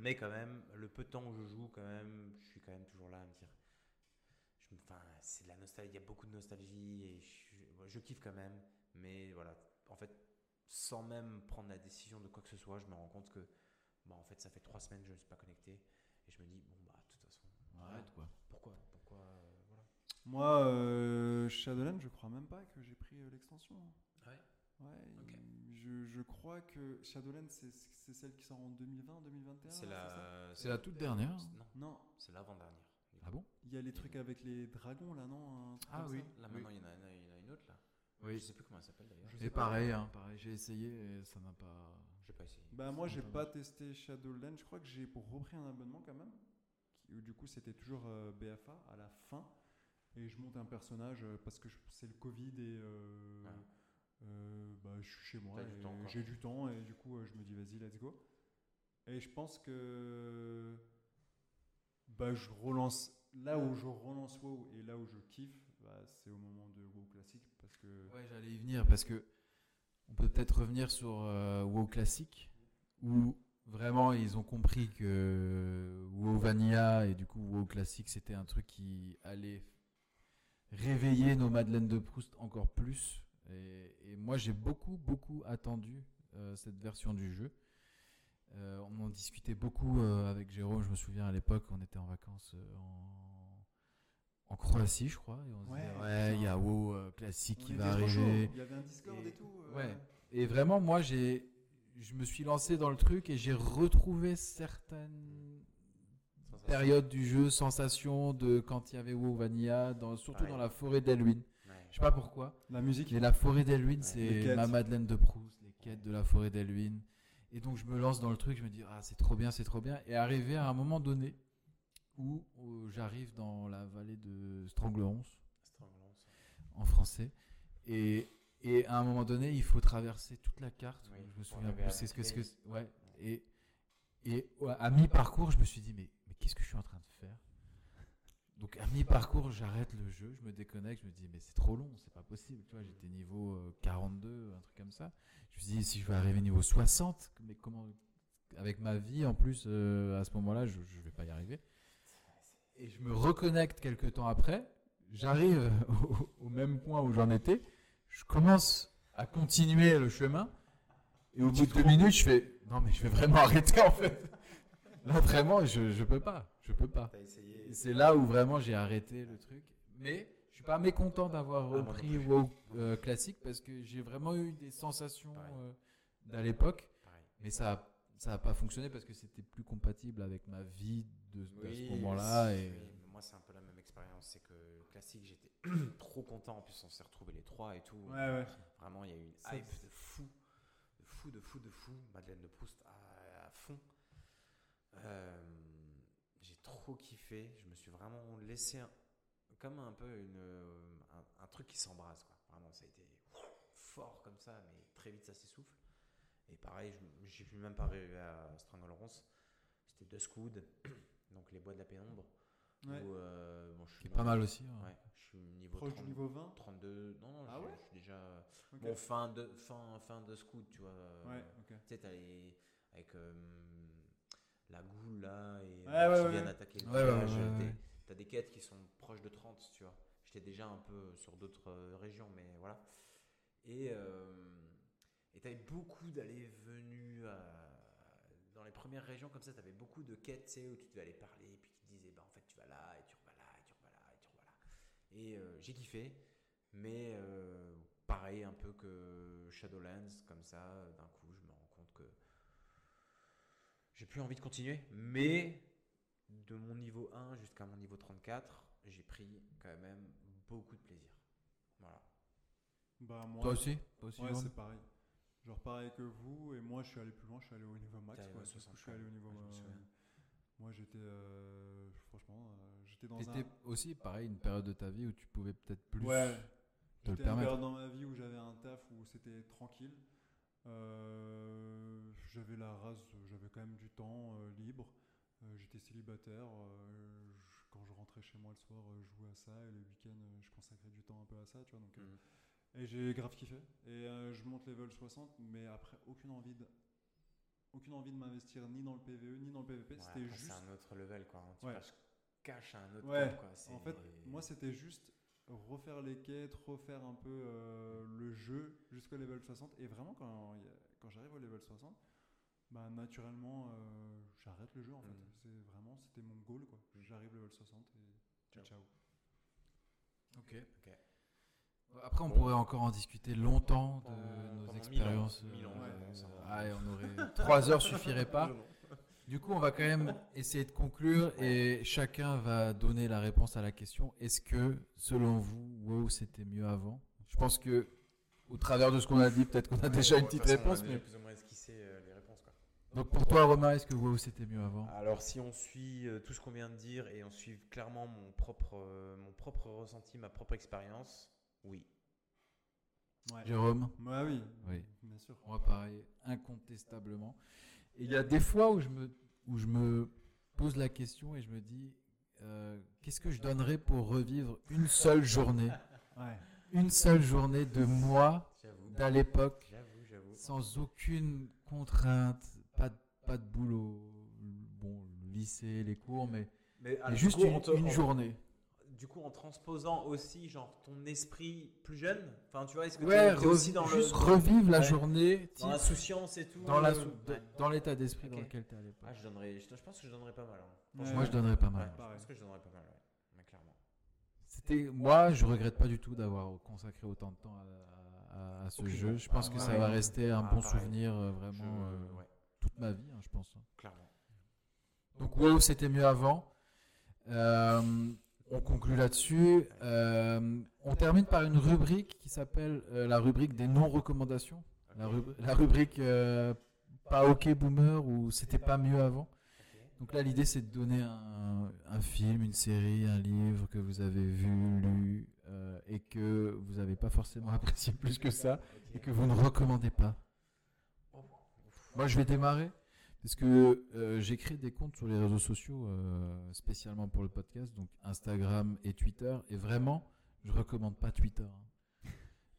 mais quand même, le peu de temps où je joue, quand même, je suis quand même toujours là à me dire. je Enfin, c'est de la nostalgie. Il y a beaucoup de nostalgie et je, je kiffe quand même. Mais voilà, en fait, sans même prendre la décision de quoi que ce soit, je me rends compte que, bah, en fait, ça fait trois semaines que je ne suis pas connecté et je me dis, bon bah, de toute façon, Arrête, quoi. pourquoi, pourquoi, euh, voilà. Moi, euh, Shadowlands, je crois même pas que j'ai pris euh, l'extension. Ouais? Ouais, Ok. je, je crois que Shadowlands, c'est celle qui sort en 2020, 2021. C'est la, C'est la toute dernière. Non, Non, c'est l'avant-dernière. Ah bon? Il y a les trucs avec les dragons là, non? Ah oui. ça? Là maintenant, il y, en a, il y en a une autre là. Oui. Je sais plus comment elle s'appelle d'ailleurs. Et pareil, hein, pareil, j'ai essayé et ça n'a pas. J'ai pas essayé. Bah moi j'ai pas pas testé Shadowlands, je crois que j'ai repris un abonnement quand même. Qui, où du coup c'était toujours euh, BFA à la fin. Et je monte un personnage euh, parce que c'est le Covid et euh, Ah. euh, bah, je suis chez moi. J'ai du temps et du coup je me dis vas-y let's go. Et je pense que bah, je relance là où je relance WoW et là où je kiffe, bah, c'est au moment de WoW classique parce que Ouais, j'allais y venir parce que on peut peut-être revenir sur euh, WoW classique où vraiment ils ont compris que WoW Vanilla et du coup WoW classique c'était un truc qui allait réveiller nos Madeleines de Proust encore plus. Et, et moi j'ai beaucoup beaucoup attendu euh, cette version du jeu. Euh, on en discutait beaucoup euh, avec Jérôme, je me souviens à l'époque on était en vacances en, en Croatie je crois et on se Ouais, disait ouais il y a. WoW classique on qui va arriver. Il y avait un Discord et, Et- tout. ouais. Et vraiment, moi, j'ai, je me suis lancé dans le truc et j'ai retrouvé certaines Sensation. périodes du jeu, sensations de quand il y avait WoW Vanilla, dans, surtout Ouais. dans la forêt d'Elwyn. Ouais. Je sais pas pourquoi. La musique. Mais la forêt d'Elwyn, c'est ma Madeleine de Proust, les quêtes de la forêt d'Elwyn. Et donc, je me lance dans le truc, je me dis, ah, c'est trop bien, c'est trop bien. Et arrivé à un moment donné où, où j'arrive dans la vallée de Stranglerons, Stranglance. en français. Et, et à un moment donné, il faut traverser toute la carte. Oui, je me souviens plus c'est ce que ce que Blaze. ouais. Et et à mi-parcours, je me suis dit mais qu'est-ce que je suis en train de faire? Donc à mi-parcours, j'arrête le jeu, je me déconnecte, je me dis mais c'est trop long, c'est pas possible, tu vois, j'étais niveau euh, 42, un truc comme ça. Je me dit si je vais arriver niveau 60, mais comment avec ma vie en plus euh, à ce moment-là, je je vais pas y arriver. Et je me reconnecte quelques temps après, j'arrive au, au même point où j'en étais, je commence à continuer le chemin, et au bout de deux minutes, je fais non mais je vais vraiment arrêter en fait. Là vraiment, je je peux pas, je peux pas. C'est là où vraiment j'ai arrêté le truc. Mais je suis pas mécontent d'avoir Ah, repris. WoW euh, classique parce que j'ai vraiment eu des sensations euh, d'à l'époque. Mais ça a, ça a pas fonctionné parce que c'était plus compatible avec ma vie de, de Oui, ce moment-là. Et... moi c'est un peu la même expérience. C'est que classique, j'étais trop content. En plus, on s'est retrouvés les trois et tout. Ouais, ouais. Vraiment, il y a eu une hype de fou, de fou, de fou, de fou. Madeleine de Proust à, à fond. Euh, j'ai trop kiffé. Je me suis vraiment laissé un- comme un peu une, euh, un, un truc qui s'embrase. quoi. Vraiment, ça a été fort comme ça, mais très vite ça s'essouffle. Et pareil, j'ai pu même pas arriver à Strangleronce. C'était Duskwood, donc les bois de la pénombre. Ouais. Où, euh, bon, je suis Qui est pas mal aussi. hein. Ouais, je suis niveau Proche 30 du niveau 20 32. Non, non, Ah je, ouais je suis déjà. Ok. Bon, fin de, fin, fin de scout, tu vois. Ouais, ok. Tu sais, t'as les. Avec euh, la goule là, et Ouais, euh, ouais, qui ouais. viennent attaquer le village, ouais, ouais, t'es- ouais. T'as des quêtes qui sont proches de 30, tu vois. J'étais déjà un peu sur d'autres euh, régions, mais voilà. Et euh, et t'avais beaucoup d'allées venues à- dans les premières régions comme ça. T'avais beaucoup de quêtes, tu sais, où tu devais aller parler, et puis tu te disais, bah en fait, tu vas là, et tu revas là, et tu revas là, et tu revas là. Et euh, j'ai kiffé, mais euh, pareil, un peu que Shadowlands, comme ça, d'un coup, je me rends compte que j'ai plus envie de continuer, mais de mon niveau 1 jusqu'à mon niveau 34, j'ai pris quand même beaucoup de plaisir. Voilà. Bah, moi, Toi aussi Toi aussi Ouais, c'est pareil. Genre pareil que vous, et moi je suis allé plus loin, je suis allé au niveau max. T'es allé Quoi. au Du coup, 60, je suis allé au niveau. ouais, euh, moi j'étais. euh, franchement, euh, j'étais dans C'était un. aussi pareil une période de ta vie où tu pouvais peut-être plus Ouais, te le J'étais une permettre. période dans ma vie où j'avais un taf où c'était tranquille. Euh, j'avais la race, j'avais quand même du temps euh, libre. Euh, J'étais célibataire. je- quand je rentrais chez moi le soir, je jouais à ça. Et le week-end, je consacrais du temps un peu à ça. Tu vois, donc, Mhm. et j'ai grave kiffé. Et je monte level 60, mais après, aucune envie de, aucune envie de m'investir ni dans le PVE ni dans le PVP. Ouais, c'était juste. C'est un autre level, quoi. hein. Tu Ouais. passes cache à un autre Ouais, quoi. En fait, moi, c'était juste refaire les quêtes, refaire un peu euh, le jeu jusqu'au level 60. Et vraiment, quand, quand j'arrive au level 60, bah, naturellement, euh, j'arrête le jeu en fait. Mhm. C'est vraiment, c'était mon goal quoi. J'arrive level 60 et ciao ciao. Ok. Ok. Après, on Bon. pourrait encore en discuter longtemps de Pendant- nos pendant expériences. mille ans, mille ans, euh, ah, et on aurait trois heures suffirait pas. Du coup, on va quand même essayer de conclure et chacun va donner la réponse à la question. Est-ce que, selon vous, WoW c'était mieux avant? Je pense que, au travers de ce qu'on a dit, peut-être qu'on a déjà une petite on réponse. Mais... plus ou moins esquissé euh, les réponses, quoi. Donc pour toi, Romain, est-ce que WoW c'était mieux avant? Alors, si on suit euh, tout ce qu'on vient de dire et on suit clairement mon propre, euh, mon propre ressenti, ma propre expérience, oui. Ouais. Jérôme? Ouais, oui, Oui. bien sûr. Moi, pareil, incontestablement. Et il y a des fois où je me, où je me pose la question et je me dis, euh, qu'est-ce que je donnerais pour revivre une seule journée? Ouais. Une seule journée de moi, d'à l'époque, sans aucune contrainte, pas de, pas de boulot, bon, le lycée, les cours, mais, Mais, mais juste une, une journée. Du coup, en transposant aussi, genre, ton esprit plus jeune, enfin, tu vois, est-ce que Ouais, t'es- t'es aussi dans, juste le, revivre la Ouais. journée dans la type, souciance et tout dans la euh, sou- ouais. dans l'état d'esprit dans lequel tu es à l'époque. Ah, je donnerais, je, je pense que je donnerais pas mal. hein. Ouais. Moi, je donnerais pas mal. je Pareil. pense que je donnerais pas mal, ouais. Mais clairement. C'était moi, je regrette pas du tout d'avoir consacré autant de temps à, à- à ce jeu. Je pense Ah, que ça pareil. va rester un Ah, bon pareil. souvenir euh, Je- vraiment euh, ouais, toute ma vie, hein, je pense. clairement. Donc WoW, c'était mieux avant. Euh, on conclut là-dessus. Euh, on termine par une rubrique qui s'appelle euh, la rubrique des non-recommandations. La, rub- la rubrique euh, pas OK Boomer ou c'était pas mieux avant. Donc là, l'idée, c'est de donner un, un film, une série, un livre que vous avez vu, lu, et que vous n'avez pas forcément apprécié plus que ça, et que vous ne recommandez pas. Moi, je vais démarrer, parce que euh, j'ai créé des comptes sur les réseaux sociaux euh, spécialement pour le podcast, donc Instagram et Twitter, et vraiment, je recommande pas Twitter. hein.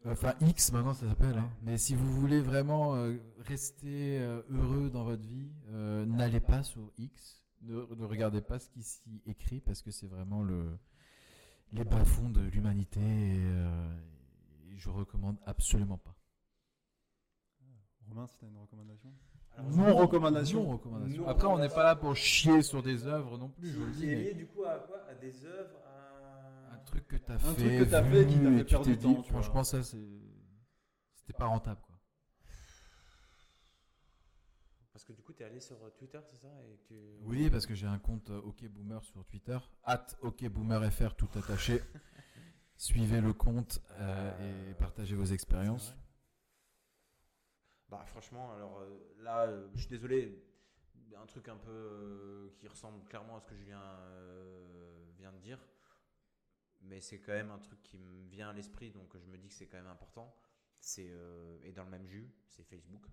Enfin, X maintenant ça s'appelle. hein. Mais si vous voulez vraiment euh, rester euh, heureux dans votre vie, n'allez pas sur X. Ne, ne regardez pas ce qui s'y écrit parce que c'est vraiment le, les bas-fonds de l'humanité et, et je recommande absolument pas. Romain, si t'as une recommandation? Non recommandation. Non recommandation. Non Après, on n'est pas là pour chier sur des œuvres non plus, je vous le Qui dis. lié du coup à quoi? À des œuvres à... Un truc que t'as Un fait. truc que t'as fait qui t'a fait tu perdre du dit, temps, tu. Franchement, ça, c'est. C'était pas rentable, quoi. Parce que du coup, t'es allé sur Twitter, c'est ça et que tu... Oui, parce que j'ai un compte euh, OkBoomer sur Twitter, at OkBoomerFR tout attaché. Suivez le compte euh, et partagez vos expériences. Bah franchement, alors euh, là, euh, je suis désolé, un truc un peu euh, qui ressemble clairement à ce que euh, vient de dire, mais c'est quand même un truc qui me vient à l'esprit, donc je me dis que c'est quand même important. C'est euh, et dans le même jus, c'est Facebook.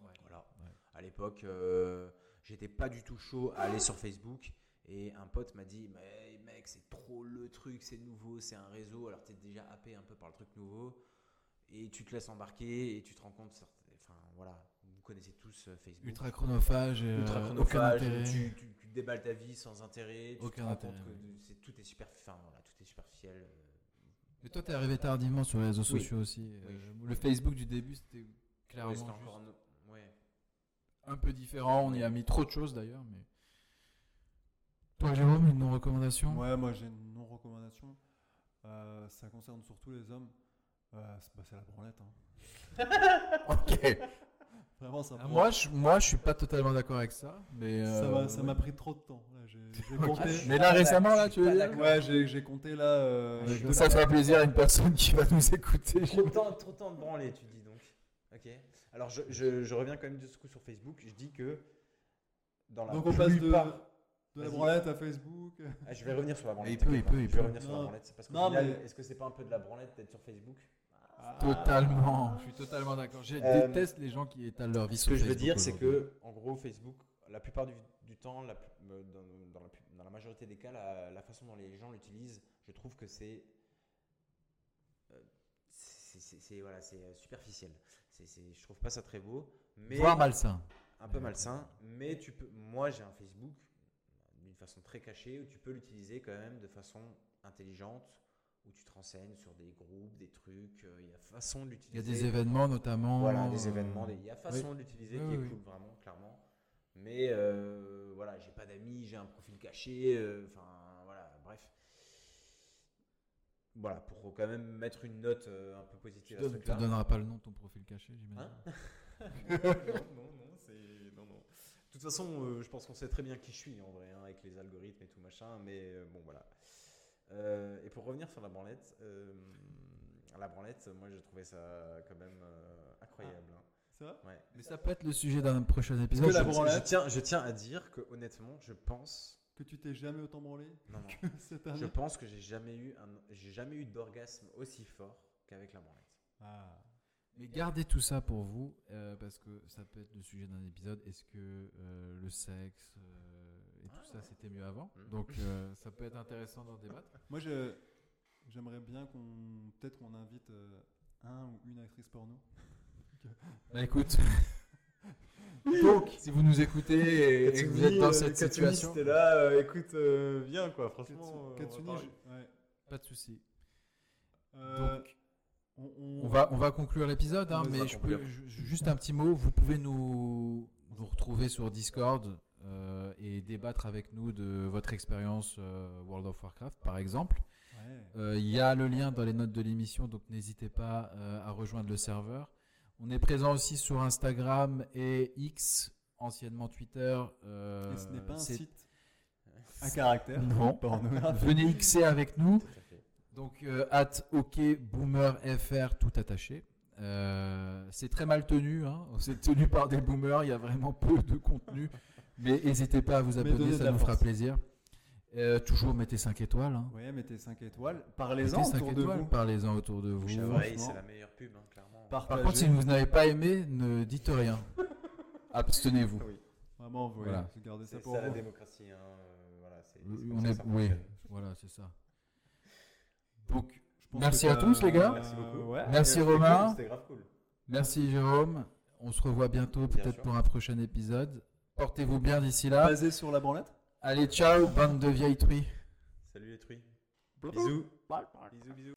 Voilà. Ouais. À l'époque, euh, j'étais pas du tout chaud à aller sur Facebook. Et un pote m'a dit Mais mec, c'est trop le truc, c'est nouveau, c'est un réseau. Alors t'es déjà happé un peu par le truc nouveau. Et tu te laisses embarquer et tu te rends compte. Enfin voilà, vous connaissez tous euh, Facebook. Ultra chronophage, et, Ultra euh, chronophage, aucun intérêt. tu, tu, tu déballes ta vie sans intérêt. Tu Aucun te rends intérêt, compte que c'est- tout est super, enfin, voilà, tout est superficiel. euh, Mais toi, t'es arrivé tardivement sur les réseaux Oui. sociaux aussi. Oui. Euh, le Facebook du début, c'était clairement juste encore un- ouais. un peu différent. On y a mis trop de choses d'ailleurs. Mais... Toi, Jérôme, une non-recommandation? Ouais, moi j'ai une non-recommandation. Euh, ça concerne surtout les hommes. Euh, c'est bah, c'est la branlette. hein. Ok. Vraiment, ça Ah, prend- moi, je, moi, je suis pas totalement d'accord avec ça. Mais ça euh, m'a ça ouais. m'a pris trop de temps. Là, compté. Mais là, récemment, là, Je tu veux dire. Ouais, j'ai j'ai compté là. euh, Ça fera plaisir à une personne qui va nous écouter. Trop de temps, trop de temps de branler, tu dis donc. Ok. Alors je, je, je reviens quand même du coup sur Facebook. Je dis que dans la Donc on passe de, plupart- de la branlette à Facebook. Ah, je vais revenir sur la branlette. Il peut, il peut, il Je vais peut. revenir sur la Non. branlette. Parce qu'au Non, final, mais- est-ce que c'est pas un peu de la branlette d'être sur Facebook? Totalement. Je suis totalement d'accord. Je Euh, déteste les gens qui étalent leur vie Ce que je veux Facebook dire, c'est que en gros Facebook, la plupart du, du temps, la dans, dans la, plus- dans la majorité des cas, la, la façon dont les gens l'utilisent, je trouve que c'est euh, c'est- voilà, c'est euh, superficiel. C'est c'est- je trouve pas ça très beau, mais Voire malsain. un peu malsain. Mais tu peux, moi j'ai un Facebook d'une façon très cachée où tu peux l'utiliser quand même de façon intelligente, où tu te renseignes sur des groupes, des trucs. euh, Il y a façon de Il y a des événements notamment. Voilà, des euh, événements, il y a façon de l'utiliser Oui, qui oui, est cool, vraiment, clairement. Mais euh, voilà, j'ai pas d'amis, j'ai un profil caché, euh, enfin voilà, bref. Voilà, pour quand même mettre une note un peu Tu positive à ce ne te truc-là. donneras pas le nom de ton profil caché, j'imagine. Hein non, non, non, c'est. Non, non. De toute façon, je pense qu'on sait très bien qui je suis en vrai, hein, avec les algorithmes et tout machin, mais bon, voilà. Euh, et pour revenir sur la branlette, euh, la branlette, moi j'ai trouvé ça quand même euh, incroyable. hein. Vrai Ouais. Mais ça peut être le sujet d'un prochain épisode. que la Je- branlette- je, tiens, je tiens à dire que honnêtement, je pense, Que tu t'es jamais autant branlé non, non, que cette année? Je pense que j'ai jamais eu un, j'ai jamais eu d'orgasme aussi fort qu'avec la branlette. Ah. Mais gardez tout ça pour vous, euh, parce que ça peut être le sujet d'un épisode. Est-ce que euh, le sexe euh, tout ça, c'était mieux avant Mhm. Donc euh, ça peut être intéressant d'en débattre. Moi, je- j'aimerais bien qu'on, peut-être qu'on invite euh, un ou une actrice porno. Bah écoute, donc si vous nous écoutez et, et que vous êtes dans cette situation, là, écoute, viens quoi, Katsuni, je- ouais. pas de souci. Euh, Donc, on, On va, on va conclure l'épisode, hein, mais je peux, juste un petit mot. Vous pouvez nous, nous retrouver sur Discord euh, et débattre avec nous de votre expérience euh, World of Warcraft, par exemple. Ouais. Euh, Il y a le lien dans les notes de l'émission, donc n'hésitez pas euh, à rejoindre le serveur. On est présent aussi sur Instagram et X, anciennement Twitter. euh, Et ce n'est pas un c'est- site à caractère. Non. pornographique. Venez Xer avec nous. Donc, euh, at okboomerfr tout attaché. Euh, c'est très mal tenu. Hein. C'est tenu par des boomers. Il y a vraiment peu de contenu. Mais n'hésitez pas à vous abonner, ça nous fera plaisir. Euh, toujours mettez 5 étoiles. Hein. Ouais, mettez 5 étoiles. Parlez-en 5 autour de vous. parlez-en autour de vous. C'est la meilleure pub, hein, clairement. Par contre, si vous n'avez pas aimé, ne dites rien. Abstenez-vous. Oui, Vraiment, vous Voilà. gardez ça c'est pour ça la démocratie. Hein, euh, voilà, c'est- c'est oui, voilà, c'est ça. Donc, Je pense Merci à tous, les gars. Merci beaucoup. ouais. Merci, Romain. cool, C'était grave cool. merci Jérôme. On se revoit bientôt, Bien peut-être pour un prochain épisode. Portez-vous bien d'ici là. Basé sur la branlette? Allez, ciao, bande de vieilles truies. Salut les truies. Bisous. Bisous, bisous.